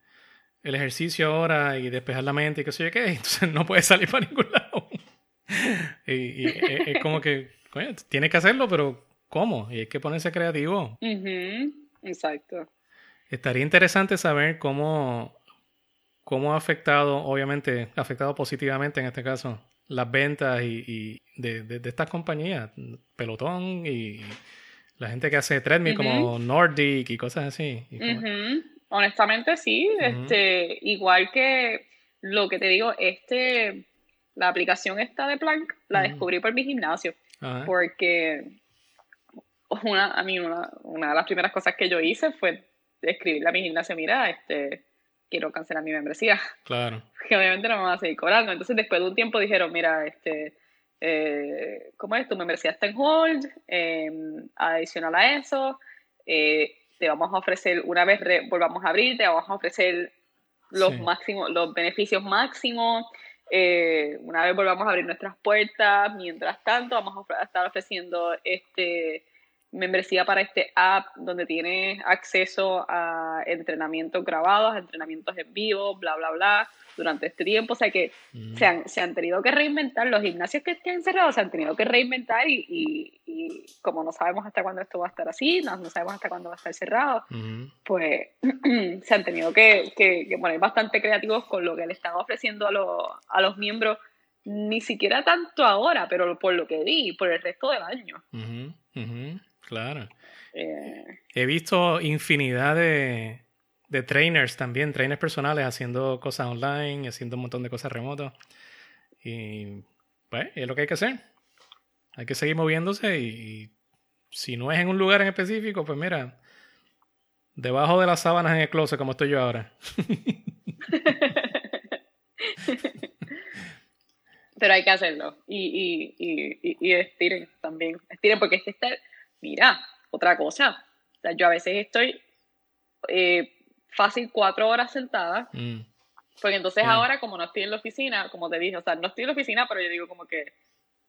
Speaker 2: el ejercicio ahora y despejar la mente y qué sé yo qué, *laughs* entonces no puedes salir para ningún lado. *laughs* y y es, es como que, coño, tienes que hacerlo, pero ¿cómo? Y hay que ponerse creativo.
Speaker 4: Exacto.
Speaker 2: Estaría interesante saber cómo, cómo ha afectado, obviamente, ha afectado positivamente en este caso, las ventas y, y de, de- de estas compañías, Pelotón y la gente que hace treadmill como Nordic y cosas así. Y como-
Speaker 4: Ujú. Honestamente sí, este, igual que lo que te digo, este, la aplicación esta de Plank la descubrí por mi gimnasio, porque una, a mí una, una de las primeras cosas que yo hice fue escribirle a mi gimnasio, mira, este, quiero cancelar mi membresía,
Speaker 2: Claro. *laughs*
Speaker 4: que obviamente no me van a seguir cobrando. Entonces después de un tiempo dijeron, mira, este, eh, ¿cómo es? Tu membresía está en hold, eh, adicional a eso, eh, te vamos a ofrecer, una vez re- volvamos a abrir, te vamos a ofrecer los
Speaker 2: Sí.
Speaker 4: máximos, los beneficios máximos, eh, una vez volvamos a abrir nuestras puertas, mientras tanto vamos a estar ofreciendo este membresía para este app donde tienes acceso a entrenamientos grabados, a entrenamientos en vivo, bla, bla, bla, durante este tiempo. O sea que
Speaker 2: Mm.
Speaker 4: se, han, se han tenido que reinventar, los gimnasios que estén cerrados se han tenido que reinventar y, y- y como no sabemos hasta cuándo esto va a estar así, no, no sabemos hasta cuándo va a estar cerrado,
Speaker 2: Ujú.
Speaker 4: pues *clears throat* se han tenido que, que- que poner bastante creativos con lo que le están ofreciendo a, los a los miembros, ni siquiera tanto ahora, pero por lo que vi, por el resto del año.
Speaker 2: Ujú. Claro.
Speaker 4: Eh,
Speaker 2: He visto infinidad de, de trainers también, trainers personales haciendo cosas online, haciendo un montón de cosas remotas. Y pues es lo que hay que hacer. Hay que seguir moviéndose y, y si no es en un lugar en específico, pues mira, debajo de las sábanas en el closet como estoy yo ahora. *laughs*
Speaker 4: pero hay que hacerlo. Y, y, y, y, y estiren también. Estiren, porque este está. Mira, otra cosa. O sea, yo a veces estoy eh, fácil cuatro horas sentada.
Speaker 2: Mm,
Speaker 4: Porque entonces ahora, como no estoy en la oficina, como te dije, o sea, no estoy en la oficina, pero yo digo como que.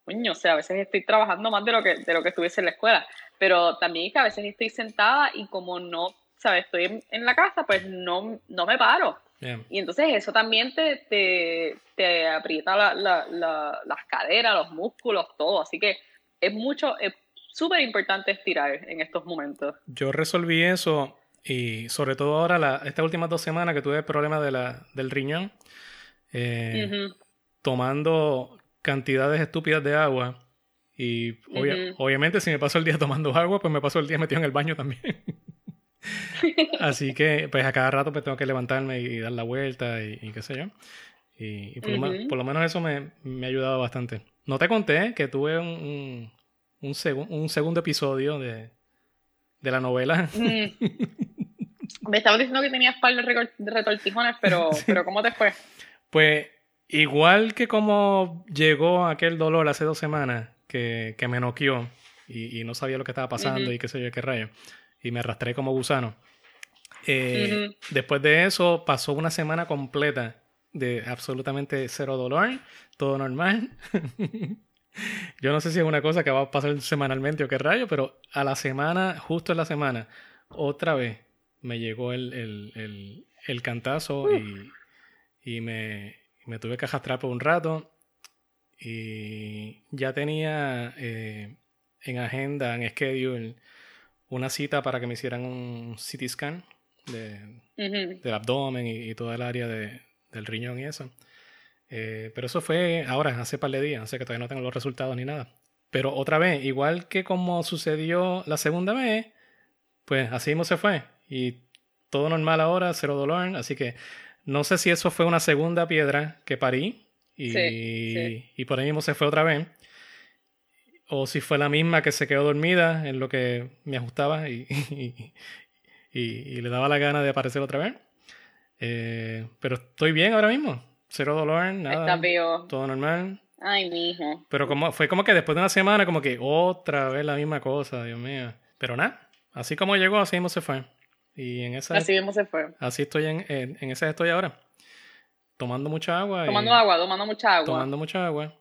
Speaker 4: Coño, o sea, a veces estoy trabajando más de lo que, de lo que estuviese en la escuela. Pero también es que a veces estoy sentada y como no, ¿sabes? Estoy en, en la casa, pues no, no me paro.
Speaker 2: bien.
Speaker 4: Y entonces eso también te, te, te aprieta la- la- la- las caderas, los músculos, todo. Así que es mucho, es súper importante estirar en estos momentos.
Speaker 2: Yo resolví eso y sobre todo ahora, la, estas últimas dos semanas que tuve el problema de la, del riñón, eh,
Speaker 4: Ujú.
Speaker 2: tomando cantidades estúpidas de agua. Y obvia-
Speaker 4: Ujú.
Speaker 2: obviamente si me paso el día *laughs* tomando agua, pues me paso el día metido en el baño también. *laughs* Así que pues a cada rato pues tengo que levantarme y dar la vuelta y, y qué sé yo. Y, y por, lo,
Speaker 4: Ujú.
Speaker 2: men- por lo menos eso me, me ha ayudado bastante. No te conté que tuve un, un, un segun- un segundo episodio de, de la novela. *laughs*
Speaker 4: Mm. Me estabas diciendo que tenías par de retortijones, pero, *laughs* pero ¿cómo te fue?
Speaker 2: Pues igual que como llegó aquel dolor hace dos semanas que, que me noqueó y, y no sabía lo que estaba pasando
Speaker 4: Ujú.
Speaker 2: y qué sé yo, qué rayo, y me arrastré como gusano. Eh,
Speaker 4: Ujú.
Speaker 2: Después de eso pasó una semana completa de absolutamente cero dolor, todo normal. *laughs* Yo no sé si es una cosa que va a pasar semanalmente o qué rayo, pero a la semana, justo en la semana, otra vez me llegó el, el, el, cantazo y, y me, me, tuve que arrastrar por un rato. Y ya tenía eh, en agenda, en schedule, una cita para que me hicieran un CT scan de, del abdomen y, y, toda el área de, del riñón y eso. Eh, pero eso fue ahora, hace par de días, sé que todavía no tengo los resultados ni nada. Pero otra vez, igual que como sucedió la segunda vez, pues así mismo se fue. Y todo normal ahora, cero dolor. Así que no sé si eso fue una segunda piedra que parí y, y por ahí mismo se fue otra vez. O si fue la misma que se quedó dormida en lo que me ajustaba y, *laughs* y le daba la gana de aparecer otra vez. Eh, pero estoy bien ahora mismo. Cero dolor, nada. Todo normal.
Speaker 4: Ay, mijo.
Speaker 2: Pero como, fue como que después de una semana, como que otra vez la misma cosa, Dios mío. Pero nada, así como llegó, así mismo se fue. Y en esa.
Speaker 4: Así mismo se fue.
Speaker 2: Así estoy en, en, en esa estoy ahora. Tomando mucha agua.
Speaker 4: Tomando agua, tomando mucha agua.
Speaker 2: Tomando mucha agua.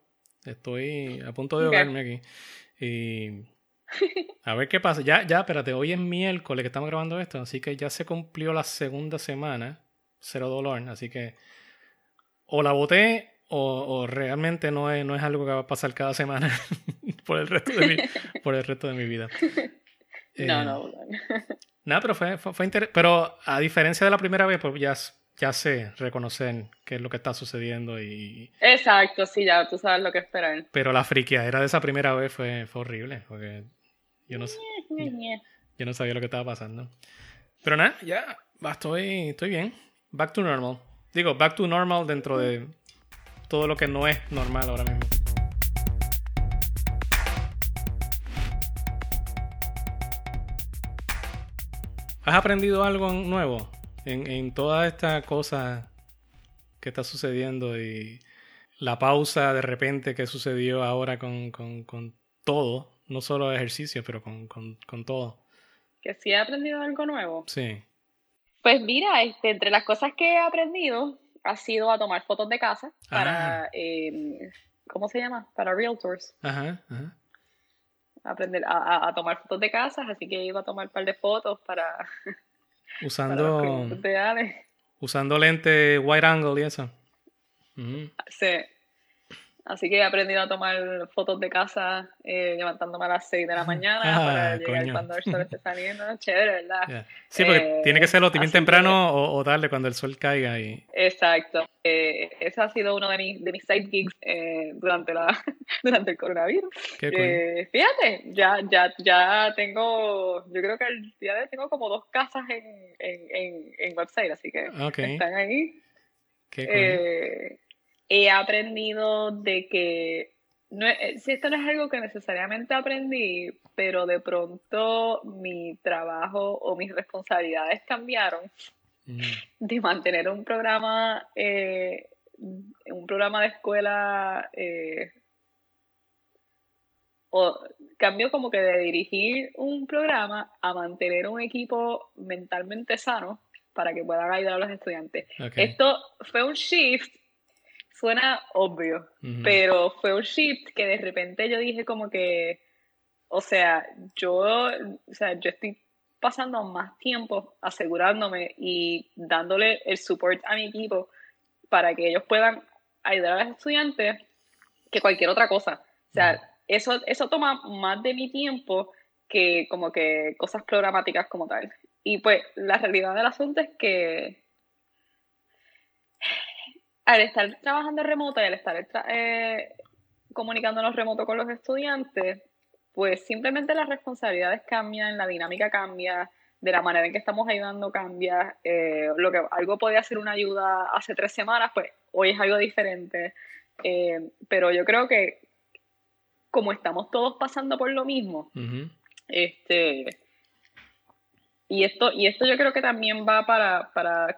Speaker 2: Estoy a punto de ahogarme aquí. Y *laughs* a ver qué pasa. Ya, ya, espérate, hoy es miércoles que estamos grabando esto, así que ya se cumplió la segunda semana cero dolor. Así que o la boté o, realmente no es, no es algo que va a pasar cada semana *laughs* por, el resto de mi, *laughs* por el resto de mi vida.
Speaker 4: no, *laughs* no.
Speaker 2: Eh, nada, pero fue, fue, interesante. Pero a diferencia de la primera vez, pues ya, ya sé reconocer qué es lo que está sucediendo y...
Speaker 4: Exacto, sí, ya tú sabes lo que esperar.
Speaker 2: Pero la friqueadera de esa primera vez fue, fue horrible, porque yo no, yo no sabía lo que estaba pasando. Pero nada, ya, estoy, estoy bien back to normal. Digo, back to normal dentro de todo lo que no es normal ahora mismo. ¿Has aprendido algo nuevo en, en toda esta cosa que está sucediendo y la pausa de repente que sucedió ahora con, con, con todo? No solo ejercicio, pero con, con, con todo.
Speaker 4: ¿Que sí he aprendido algo nuevo?
Speaker 2: Sí.
Speaker 4: Pues mira, este, entre las cosas que he aprendido ha sido a tomar fotos de casa para, em, ¿cómo se llama? Para realtors.
Speaker 2: Ajá, ajá.
Speaker 4: Aprender a, tomar fotos de casas, así que iba a tomar un par de fotos para... *laughs*
Speaker 2: Usando... usando lente wide angle y eso.
Speaker 4: Sí. Así que he aprendido a tomar fotos de casa eh, levantándome a las 6 de la *laughs* mañana ah, para llegar cuando el sol esté *laughs* saliendo. Chévere, ¿verdad?
Speaker 2: Sí, porque tiene que serlo bien temprano o, darle cuando el sol caiga. Y...
Speaker 4: Exacto. Eh, ese ha sido uno de mis, de mis side gigs eh, durante, la, *laughs* durante el coronavirus. Eh, fíjate, ya, ya, ya tengo, yo creo que el día de hoy tengo como dos casas en, en, en, website, así que están ahí. Qué cool he aprendido de que no, eh, si esto no es algo que necesariamente aprendí, pero de pronto mi trabajo o mis responsabilidades cambiaron mm. de mantener un programa, eh, un programa de escuela, eh, o cambio como que de dirigir un programa a mantener un equipo mentalmente sano para que puedan ayudar a los estudiantes. Esto fue un shift suena obvio, pero fue un shift que de repente yo dije como que, o sea, yo, o sea, yo estoy pasando más tiempo asegurándome y dándole el support a mi equipo para que ellos puedan ayudar a los estudiantes que cualquier otra cosa. O sea, eso, eso toma más de mi tiempo que como que cosas programáticas como tal. Y pues la realidad del asunto es que al estar trabajando remoto y al estar eh, comunicándonos remoto con los estudiantes, pues simplemente las responsabilidades cambian, la dinámica cambia, de la manera en que estamos ayudando cambia. Eh, lo que algo podía ser una ayuda hace tres semanas, pues hoy es algo diferente. Eh, pero yo creo que como estamos todos pasando por lo mismo, este y esto, y esto yo creo que también va para, para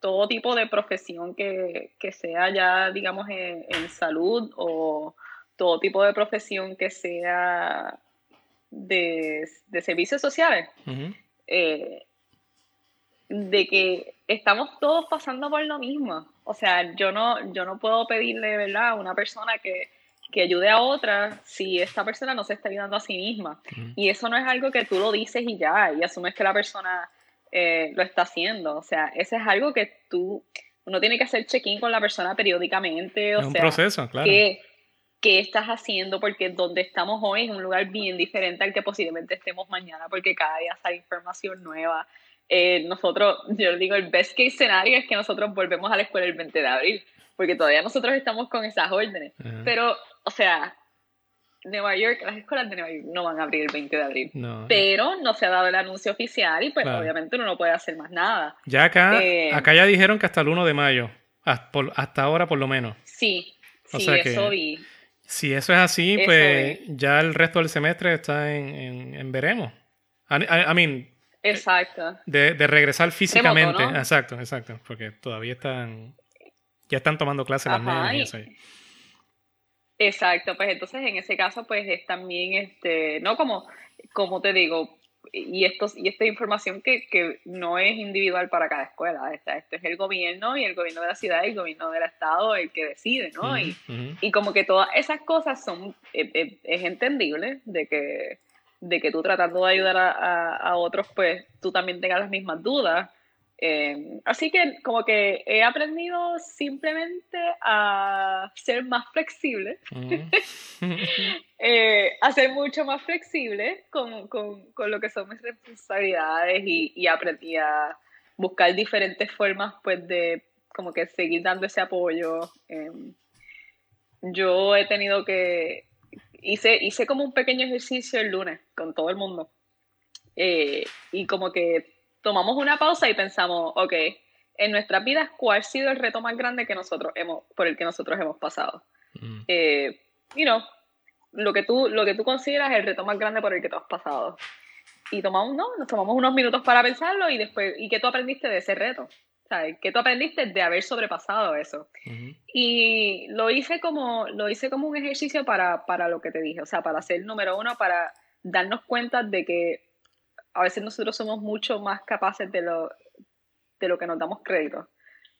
Speaker 4: todo tipo de profesión que, sea ya, digamos, en, salud o todo tipo de profesión que sea de, servicios sociales. Eh, de que estamos todos pasando por lo mismo. O sea, yo no, yo no puedo pedirle, ¿verdad?, a una persona que, que ayude a otra si esta persona no se está ayudando a sí misma. Y eso no es algo que tú lo dices y ya, y asumes que la persona eh, lo está haciendo. O sea, ese es algo que tú, uno tiene que hacer check-in con la persona periódicamente. O
Speaker 2: es un
Speaker 4: sea,
Speaker 2: proceso, claro.
Speaker 4: ¿qué, ¿Qué estás haciendo? Porque donde estamos hoy es un lugar bien diferente al que posiblemente estemos mañana, porque cada día sale información nueva. Eh, nosotros, yo digo, el best case scenario es que nosotros volvemos a la escuela el 20 de abril, porque todavía nosotros estamos con esas órdenes. Pero, o sea, Nueva York, las escuelas de Nueva York no van a abrir el 20 de abril.
Speaker 2: No.
Speaker 4: Pero no se ha dado el anuncio oficial y pues
Speaker 2: Claro.
Speaker 4: obviamente uno no puede hacer más nada.
Speaker 2: Ya acá,
Speaker 4: Eh,
Speaker 2: acá ya dijeron que hasta el 1 de mayo, hasta, por- hasta ahora por lo menos.
Speaker 4: Sí,
Speaker 2: O
Speaker 4: sí,
Speaker 2: sea que-
Speaker 4: eso vi.
Speaker 2: Si eso es así,
Speaker 4: Eso
Speaker 2: pues ya el resto del semestre está en, en- en veremos. I, I- I mean,
Speaker 4: Exacto.
Speaker 2: de, de regresar físicamente.
Speaker 4: ¿no?
Speaker 2: Exacto, exacto. Porque todavía están. Ya están tomando clases las nenas y
Speaker 4: y-
Speaker 2: eso ahí.
Speaker 4: Exacto, pues entonces en ese caso pues es también este, no como, como te digo, y esto, y esta información que, que no es individual para cada escuela, esta, esto es el gobierno y el gobierno de la ciudad y el gobierno del estado el que decide, ¿no? Y, y como que todas esas cosas son, eh, eh, es entendible de que, de que tú tratando de ayudar a, a- a otros, pues tú también tengas las mismas dudas. Eh, así que como que he aprendido simplemente a ser más flexible,
Speaker 2: Ujú. *laughs*
Speaker 4: eh, a ser mucho más flexible con, con, con lo que son mis responsabilidades y, y aprendí a buscar diferentes formas pues de como que seguir dando ese apoyo. eh, yo he tenido que, hice, hice como un pequeño ejercicio el lunes con todo el mundo. Eh, y como que tomamos una pausa y pensamos, ok, en nuestras vidas, ¿cuál ha sido el reto más grande que nosotros hemos, por el que nosotros hemos pasado?
Speaker 2: Mm.
Speaker 4: Eh, you know, lo que, tú, lo que tú consideras el reto más grande por el que tú has pasado. Y tomamos, ¿no? Nos tomamos unos minutos para pensarlo y después, ¿y qué tú aprendiste de ese reto? ¿Sabes? ¿Qué tú aprendiste de haber sobrepasado eso? Y lo hice como, lo hice como un ejercicio para, para lo que te dije, o sea, para ser número uno, para darnos cuenta de que a veces nosotros somos mucho más capaces de lo, de lo que nos damos crédito.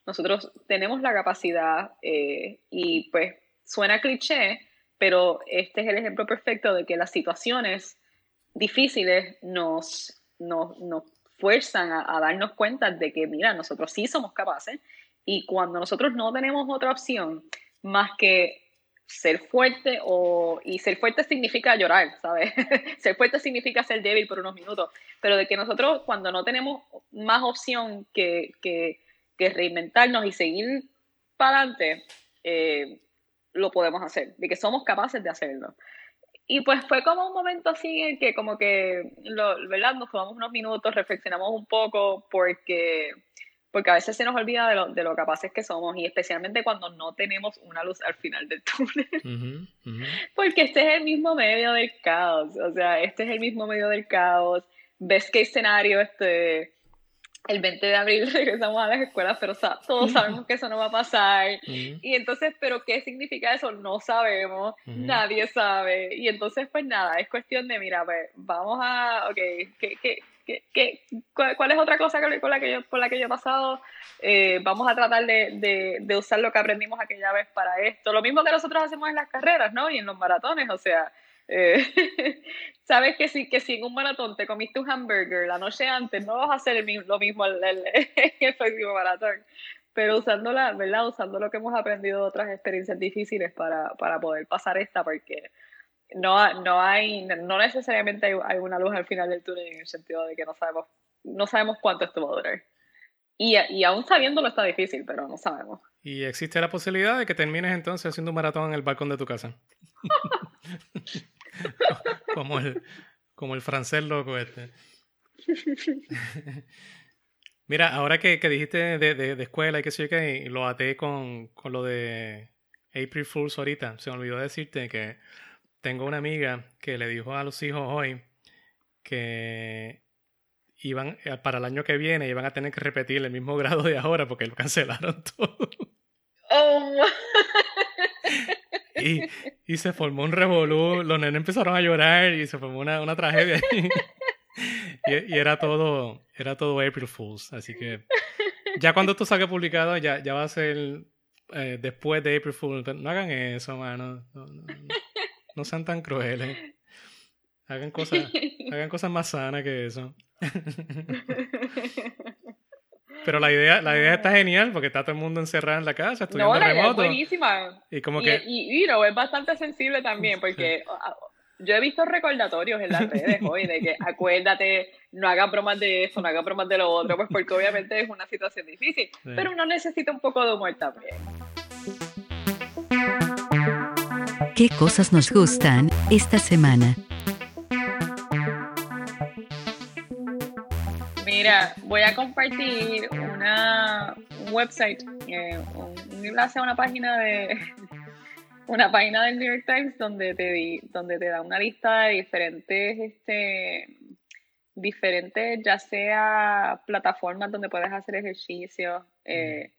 Speaker 4: Nosotros tenemos la capacidad eh, y pues suena cliché, pero este es el ejemplo perfecto de que las situaciones difíciles nos, nos, nos fuerzan a, a darnos cuenta de que, mira, nosotros sí somos capaces y cuando nosotros no tenemos otra opción más que ser fuerte o y ser fuerte significa llorar, ¿sabes? *laughs* ser fuerte significa ser débil por unos minutos, pero de que nosotros cuando no tenemos más opción que, que, que reinventarnos y seguir para adelante, eh, lo podemos hacer, de que somos capaces de hacerlo. Y pues fue como un momento así en que como que, lo, ¿verdad? Nos tomamos unos minutos, reflexionamos un poco porque, porque a veces se nos olvida de lo, de lo capaces que somos y especialmente cuando no tenemos una luz al final del *laughs* túnel. Porque este es el mismo medio del caos, o sea, este es el mismo medio del caos. Best case escenario, este, el 20 de abril *laughs* regresamos a las escuelas, pero sa- todos sabemos que eso no va a pasar. Y entonces, ¿pero qué significa eso? No sabemos, nadie sabe. Y entonces, pues nada, es cuestión de, mira, pues vamos a, ok, ¿qué, qué, qué, qué- cuál, cuál es otra cosa con la que yo, por la que yo he pasado? Eh, vamos a tratar de, de, de usar lo que aprendimos aquella vez para esto. Lo mismo que nosotros hacemos en las carreras, ¿no? Y en los maratones, o sea, eh, *laughs* sabes que si, que si en un maratón te comiste un hamburger la noche antes, no vas a hacer el lo mismo en el, *laughs* en el próximo maratón. Pero usando la, ¿verdad? Usando lo que hemos aprendido de otras experiencias difíciles para, para poder pasar esta, porque no, no hay, no necesariamente hay, hay una luz al final del túnel en el sentido de que no sabemos, no sabemos cuánto esto va a durar. Y, y aún sabiéndolo está difícil, pero no sabemos.
Speaker 2: Y existe la posibilidad de que termines entonces haciendo un maratón en el balcón de tu casa. *laughs* como, el, como el francés loco este. *laughs* Mira, ahora que, que dijiste de, de, de escuela y que sé yo qué, lo até con, con lo de April Fools ahorita, se me olvidó decirte que tengo una amiga que le dijo a los hijos hoy que iban eh, para el año que viene iban a tener que repetir el mismo grado de ahora porque lo cancelaron *laughs* todo.
Speaker 4: Oh,
Speaker 2: Y, y se formó un revolú, los nenes empezaron a llorar y se formó una, una tragedia. *laughs* y, y era todo, era todo April Fools, así que ya cuando esto salga publicado, ya, ya va a ser eh, después de April Fool. No hagan eso, mano. No, no, no, no sean tan crueles. Hagan cosas, *laughs* hagan cosas más sanas que eso. *laughs* Pero la idea, la idea está genial porque está todo el mundo encerrado en la casa, estudiando
Speaker 4: no, la idea es
Speaker 2: remoto.
Speaker 4: buenísima.
Speaker 2: Y como
Speaker 4: Y,
Speaker 2: que
Speaker 4: y, you know, es bastante sensible también *laughs* porque ah, yo he visto recordatorios en las redes hoy de que acuérdate, no hagas bromas de eso, no hagas bromas de lo otro, pues porque obviamente es una situación difícil. Pero uno necesita un poco de humor también.
Speaker 3: ¿Qué cosas nos gustan esta semana?
Speaker 4: Mira, voy a compartir una, un website, eh, un enlace a una página de *laughs* una página del New York Times donde te di- donde te da una lista de diferentes este diferentes ya sea plataformas donde puedes hacer ejercicios eh,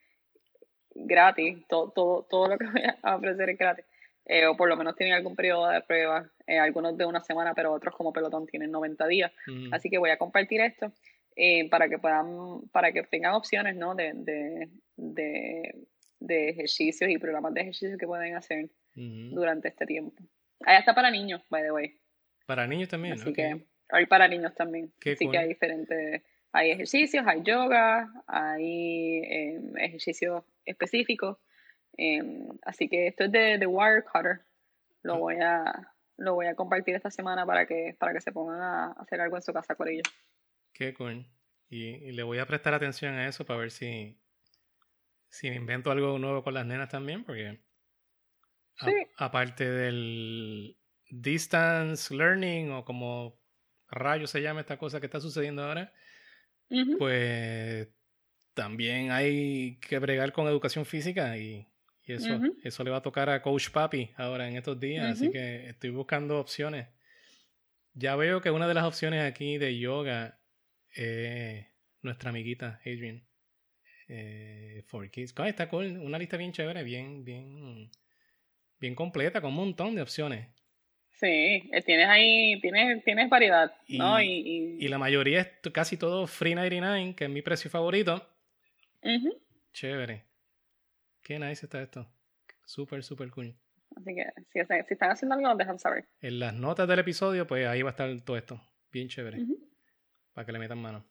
Speaker 4: gratis, todo, todo, todo lo que *laughs* voy a ofrecer es gratis. Eh, o por lo menos tienen algún periodo de prueba, eh, algunos de una semana, pero otros como pelotón tienen 90 días.
Speaker 2: mm,
Speaker 4: Así que voy a compartir esto eh, para que puedan, para que tengan opciones, ¿no? De, de, de, de ejercicios y programas de ejercicios que pueden hacer durante este tiempo. Ahí está para niños, by the way.
Speaker 2: Para niños también.
Speaker 4: Así
Speaker 2: ok.
Speaker 4: que hay para niños también.
Speaker 2: Qué
Speaker 4: Así
Speaker 2: cool.
Speaker 4: que hay diferentes, hay ejercicios, hay yoga, hay eh, ejercicios específicos. Eh, así que esto es de, de Wirecutter. Lo voy a lo voy a compartir esta semana para que para que se pongan a hacer algo en su casa con ellos.
Speaker 2: Qué cool. Y, y le voy a prestar atención a eso para ver si, si invento algo nuevo con las nenas también, porque a-
Speaker 4: Sí.
Speaker 2: aparte del distance learning o como rayos se llama esta cosa que está sucediendo ahora,
Speaker 4: Ujú.
Speaker 2: pues también hay que bregar con educación física y, y eso, eso le va a tocar a Coach Papi ahora en estos días, así que estoy buscando opciones. Ya veo que una de las opciones aquí de yoga es nuestra amiguita Adrian. Eh, for Kids. Está cool, una lista bien chévere, bien, bien, bien completa, con un montón de opciones.
Speaker 4: Sí, eh, tienes ahí, tienes, tienes variedad, ¿no?
Speaker 2: Y-
Speaker 4: Y, y-
Speaker 2: Y la mayoría es casi todo Free 99, que es mi precio favorito. Chévere. Qué nice está esto. Súper, súper cool.
Speaker 4: Así que si, están haciendo algo, nos dejan saber.
Speaker 2: En las notas del episodio, pues ahí va a estar todo esto. Bien chévere. Para que le metan mano.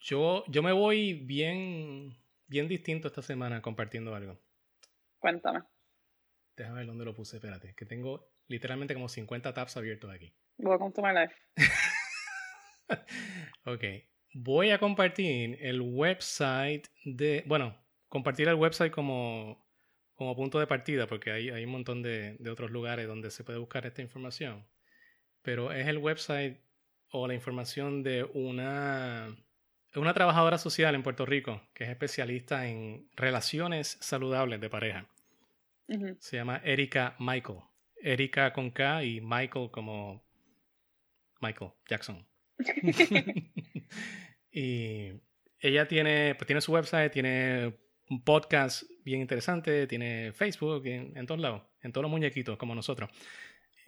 Speaker 2: Yo, yo me voy bien, bien distinto esta semana compartiendo algo.
Speaker 4: Cuéntame.
Speaker 2: Déjame ver dónde lo puse, espérate. Que tengo literalmente como 50 tabs abiertos aquí.
Speaker 4: Welcome to my life. *laughs*
Speaker 2: Ok. Voy a compartir el website de. Bueno, compartir el website como, como punto de partida, porque hay, hay un montón de, de otros lugares donde se puede buscar esta información. Pero es el website o la información de una, una trabajadora social en Puerto Rico que es especialista en relaciones saludables de pareja. Se llama Erika Michael. Erika con K y Michael como Michael Jackson. *laughs* *laughs* y ella tiene, pues tiene su website, tiene un podcast bien interesante, tiene Facebook en, en todos lados, en todos los muñequitos como nosotros.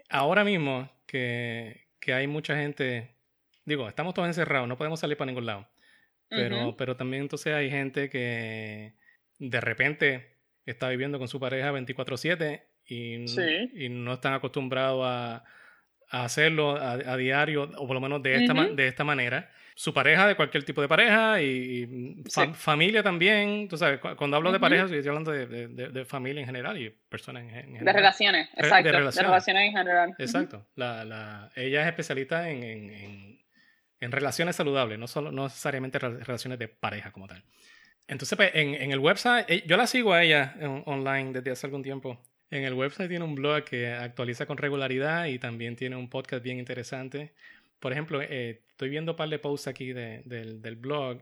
Speaker 2: Ahora mismo que, que hay mucha gente, digo, estamos todos encerrados, no podemos salir para ningún lado. Pero, pero también entonces hay gente que de repente está viviendo con su pareja 24/7 y,
Speaker 4: Sí.
Speaker 2: y no están acostumbrados a, a hacerlo a, a diario, o por lo menos de esta, de esta manera. Su pareja, de cualquier tipo de pareja, y, y fam-
Speaker 4: Sí.
Speaker 2: familia también. Tú sabes, cuando hablo de
Speaker 4: Ujú.
Speaker 2: pareja, estoy estoy hablando de, de- de- de familia en general y personas en, en
Speaker 4: De
Speaker 2: general.
Speaker 4: relaciones,
Speaker 2: de
Speaker 4: exacto. De
Speaker 2: relaciones.
Speaker 4: en general.
Speaker 2: Exacto. La, la, ella es especialista en, en, en- relaciones saludables, no, solo, no necesariamente re- relaciones de pareja como tal. Entonces, pues, en, en el website, eh, yo la sigo a ella en- online desde hace algún tiempo. En el website tiene un blog que actualiza con regularidad y también tiene un podcast bien interesante. Por ejemplo, eh, estoy viendo un par de posts aquí de- del, del blog,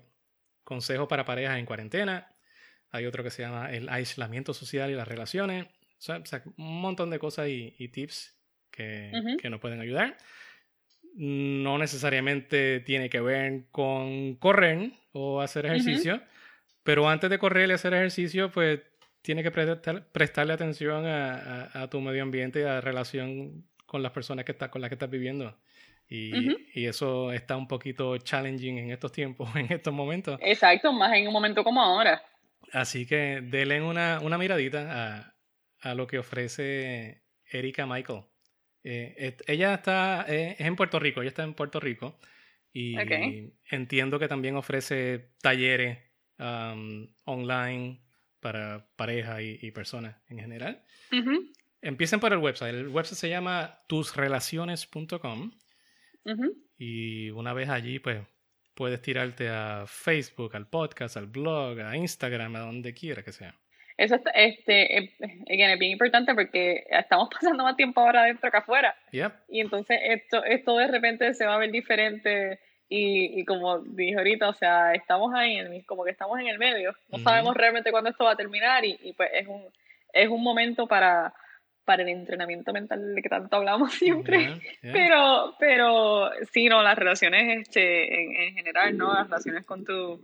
Speaker 2: consejos para parejas en cuarentena. Hay otro que se llama el aislamiento social y las relaciones. O sea, o sea, un montón de cosas y, y tips que,
Speaker 4: Ujú.
Speaker 2: que nos pueden ayudar. No necesariamente tiene que ver con correr o hacer ejercicio, pero antes de correr y hacer ejercicio, pues tiene que prestar- prestarle atención a, a- a tu medio ambiente y a la relación con las personas que estás, con las que estás viviendo. Y, y, eso está un poquito challenging en estos tiempos, *laughs* en estos momentos.
Speaker 4: Exacto, más en un momento como ahora.
Speaker 2: Así que denle una, una miradita a, a, lo que ofrece Erika Michael. Eh, ella está eh, es en Puerto Rico, ella está en Puerto Rico y entiendo que también ofrece talleres um, online para pareja y, personas en general. Empiecen por el website. El website se llama tusrelaciones.com. Y una vez allí, pues puedes tirarte a Facebook, al podcast, al blog, a Instagram, a donde quiera que sea.
Speaker 4: Eso este, eh, es bien importante porque estamos *laughs* pasando más tiempo ahora adentro que afuera. Y entonces esto, esto de repente se va a ver diferente. Y, y como dije ahorita, o sea, estamos ahí, como que estamos en el medio. No sabemos realmente cuándo esto va a terminar y, y pues es un, es un momento para, para el entrenamiento mental de que tanto hablamos siempre. Pero, pero sí, no, las relaciones este, en, en, general, ¿no? Las relaciones con, tu,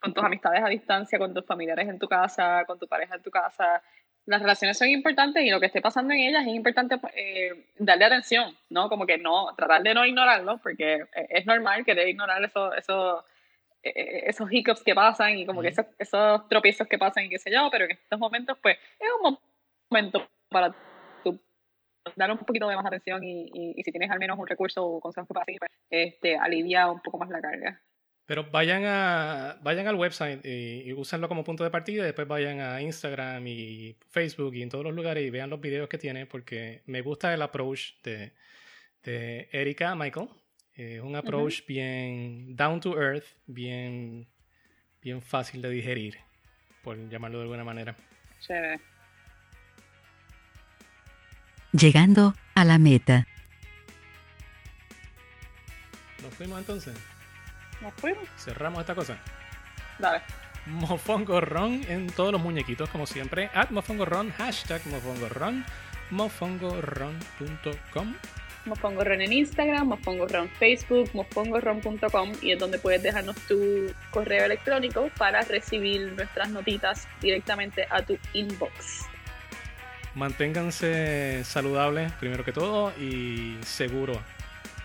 Speaker 4: con tus amistades a distancia, con tus familiares en tu casa, con tu pareja en tu casa. Las relaciones son importantes y lo que esté pasando en ellas es importante eh, darle atención, ¿no? Como que no, tratar de no ignorarlo, porque es normal querer ignorar eso, eso, e, e, esos hiccups que pasan y como que esos, esos tropiezos que pasan y qué sé yo, pero en estos momentos, pues, es un momento para dar un poquito de más atención y, y, si tienes al menos un recurso o consejos que pues, este, alivia un poco más la carga.
Speaker 2: Pero vayan a vayan al website y, y úsenlo como punto de partida y después vayan a Instagram y Facebook y en todos los lugares y vean los videos que tiene porque me gusta el approach de, de Erika Michael. Es un approach bien down to earth, bien, bien fácil de digerir, por llamarlo de alguna manera.
Speaker 4: Chévere
Speaker 3: llegando a la meta.
Speaker 2: ¿Nos fuimos entonces?
Speaker 4: ¿Nos fuimos?
Speaker 2: Cerramos esta cosa.
Speaker 4: Dale.
Speaker 2: Mofongorron en todos los muñequitos, como siempre. At Mofongorron, hashtag Mofongorron, mofongorron.com.
Speaker 4: Mofongorron en Instagram, Mofongorron Facebook, mofongorron.com y es donde puedes dejarnos tu correo electrónico para recibir nuestras notitas directamente a tu inbox
Speaker 2: manténganse saludables primero que todo y seguros.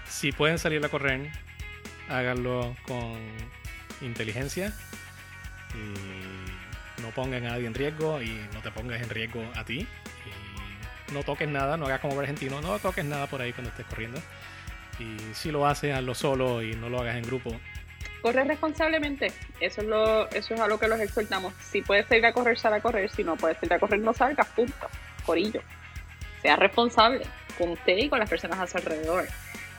Speaker 2: Si pueden salir a correr, háganlo con inteligencia y no pongan a nadie en riesgo y no te pongas en riesgo a ti. Y no toques nada, no hagas como argentino, no toques nada por ahí cuando estés corriendo. Y si lo haces, hazlo solo y no lo hagas en grupo.
Speaker 4: Corre responsablemente, eso es, lo, eso es a lo que los exhortamos. Si puedes salir a correr, sal a correr, si no puedes salir a correr, no salgas, punto corillo. Sea responsable con usted y con las personas a su alrededor.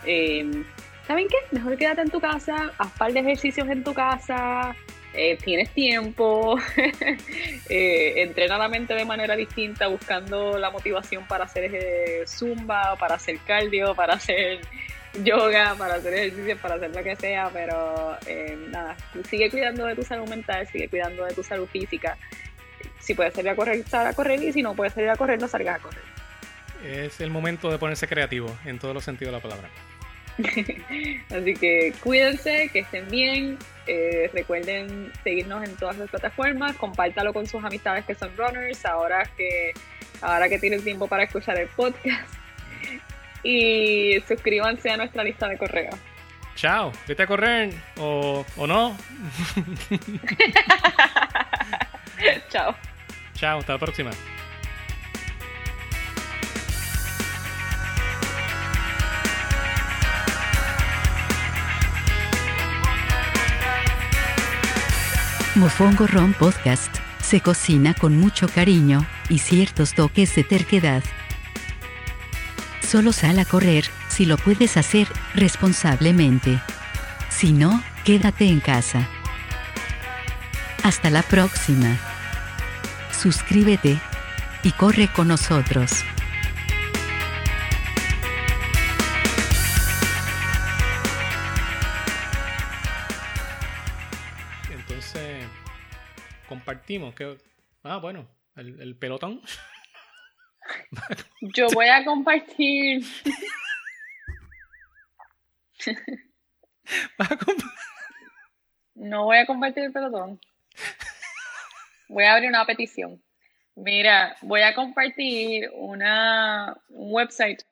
Speaker 4: Eh, ¿Saben qué? Mejor quédate en tu casa, haz par de ejercicios en tu casa, eh, tienes tiempo, *laughs* eh, entrena la mente de manera distinta buscando la motivación para hacer zumba, para hacer cardio, para hacer yoga, para hacer ejercicio, para hacer lo que sea, pero nada, sigue cuidando de tu salud mental, sigue cuidando de tu salud física si puedes salir a correr, sal a correr y si no puedes salir a correr, no salgas a correr.
Speaker 2: Es el momento de ponerse creativo en todos los sentidos de la palabra. *laughs*
Speaker 4: Así que cuídense, que estén bien. Eh, recuerden seguirnos en todas las plataformas, compártalo con sus amistades que son runners, ahora que, ahora que tienen tiempo para escuchar el podcast. Y suscríbanse a nuestra lista de correo.
Speaker 2: Chao, vete a correr o, o no. *laughs*
Speaker 4: Chao.
Speaker 2: Chao, hasta la próxima.
Speaker 3: Mofongo Ron Podcast se cocina con mucho cariño y ciertos toques de terquedad. Solo sal a correr si lo puedes hacer responsablemente. Si no, quédate en casa. Hasta la próxima suscríbete y corre con nosotros.
Speaker 2: Entonces, compartimos que... Ah, bueno, el, pelotón. *laughs*
Speaker 4: Yo voy a compartir... *laughs* no voy a compartir el pelotón. Voy a abrir una petición. Mira, voy a compartir una, un website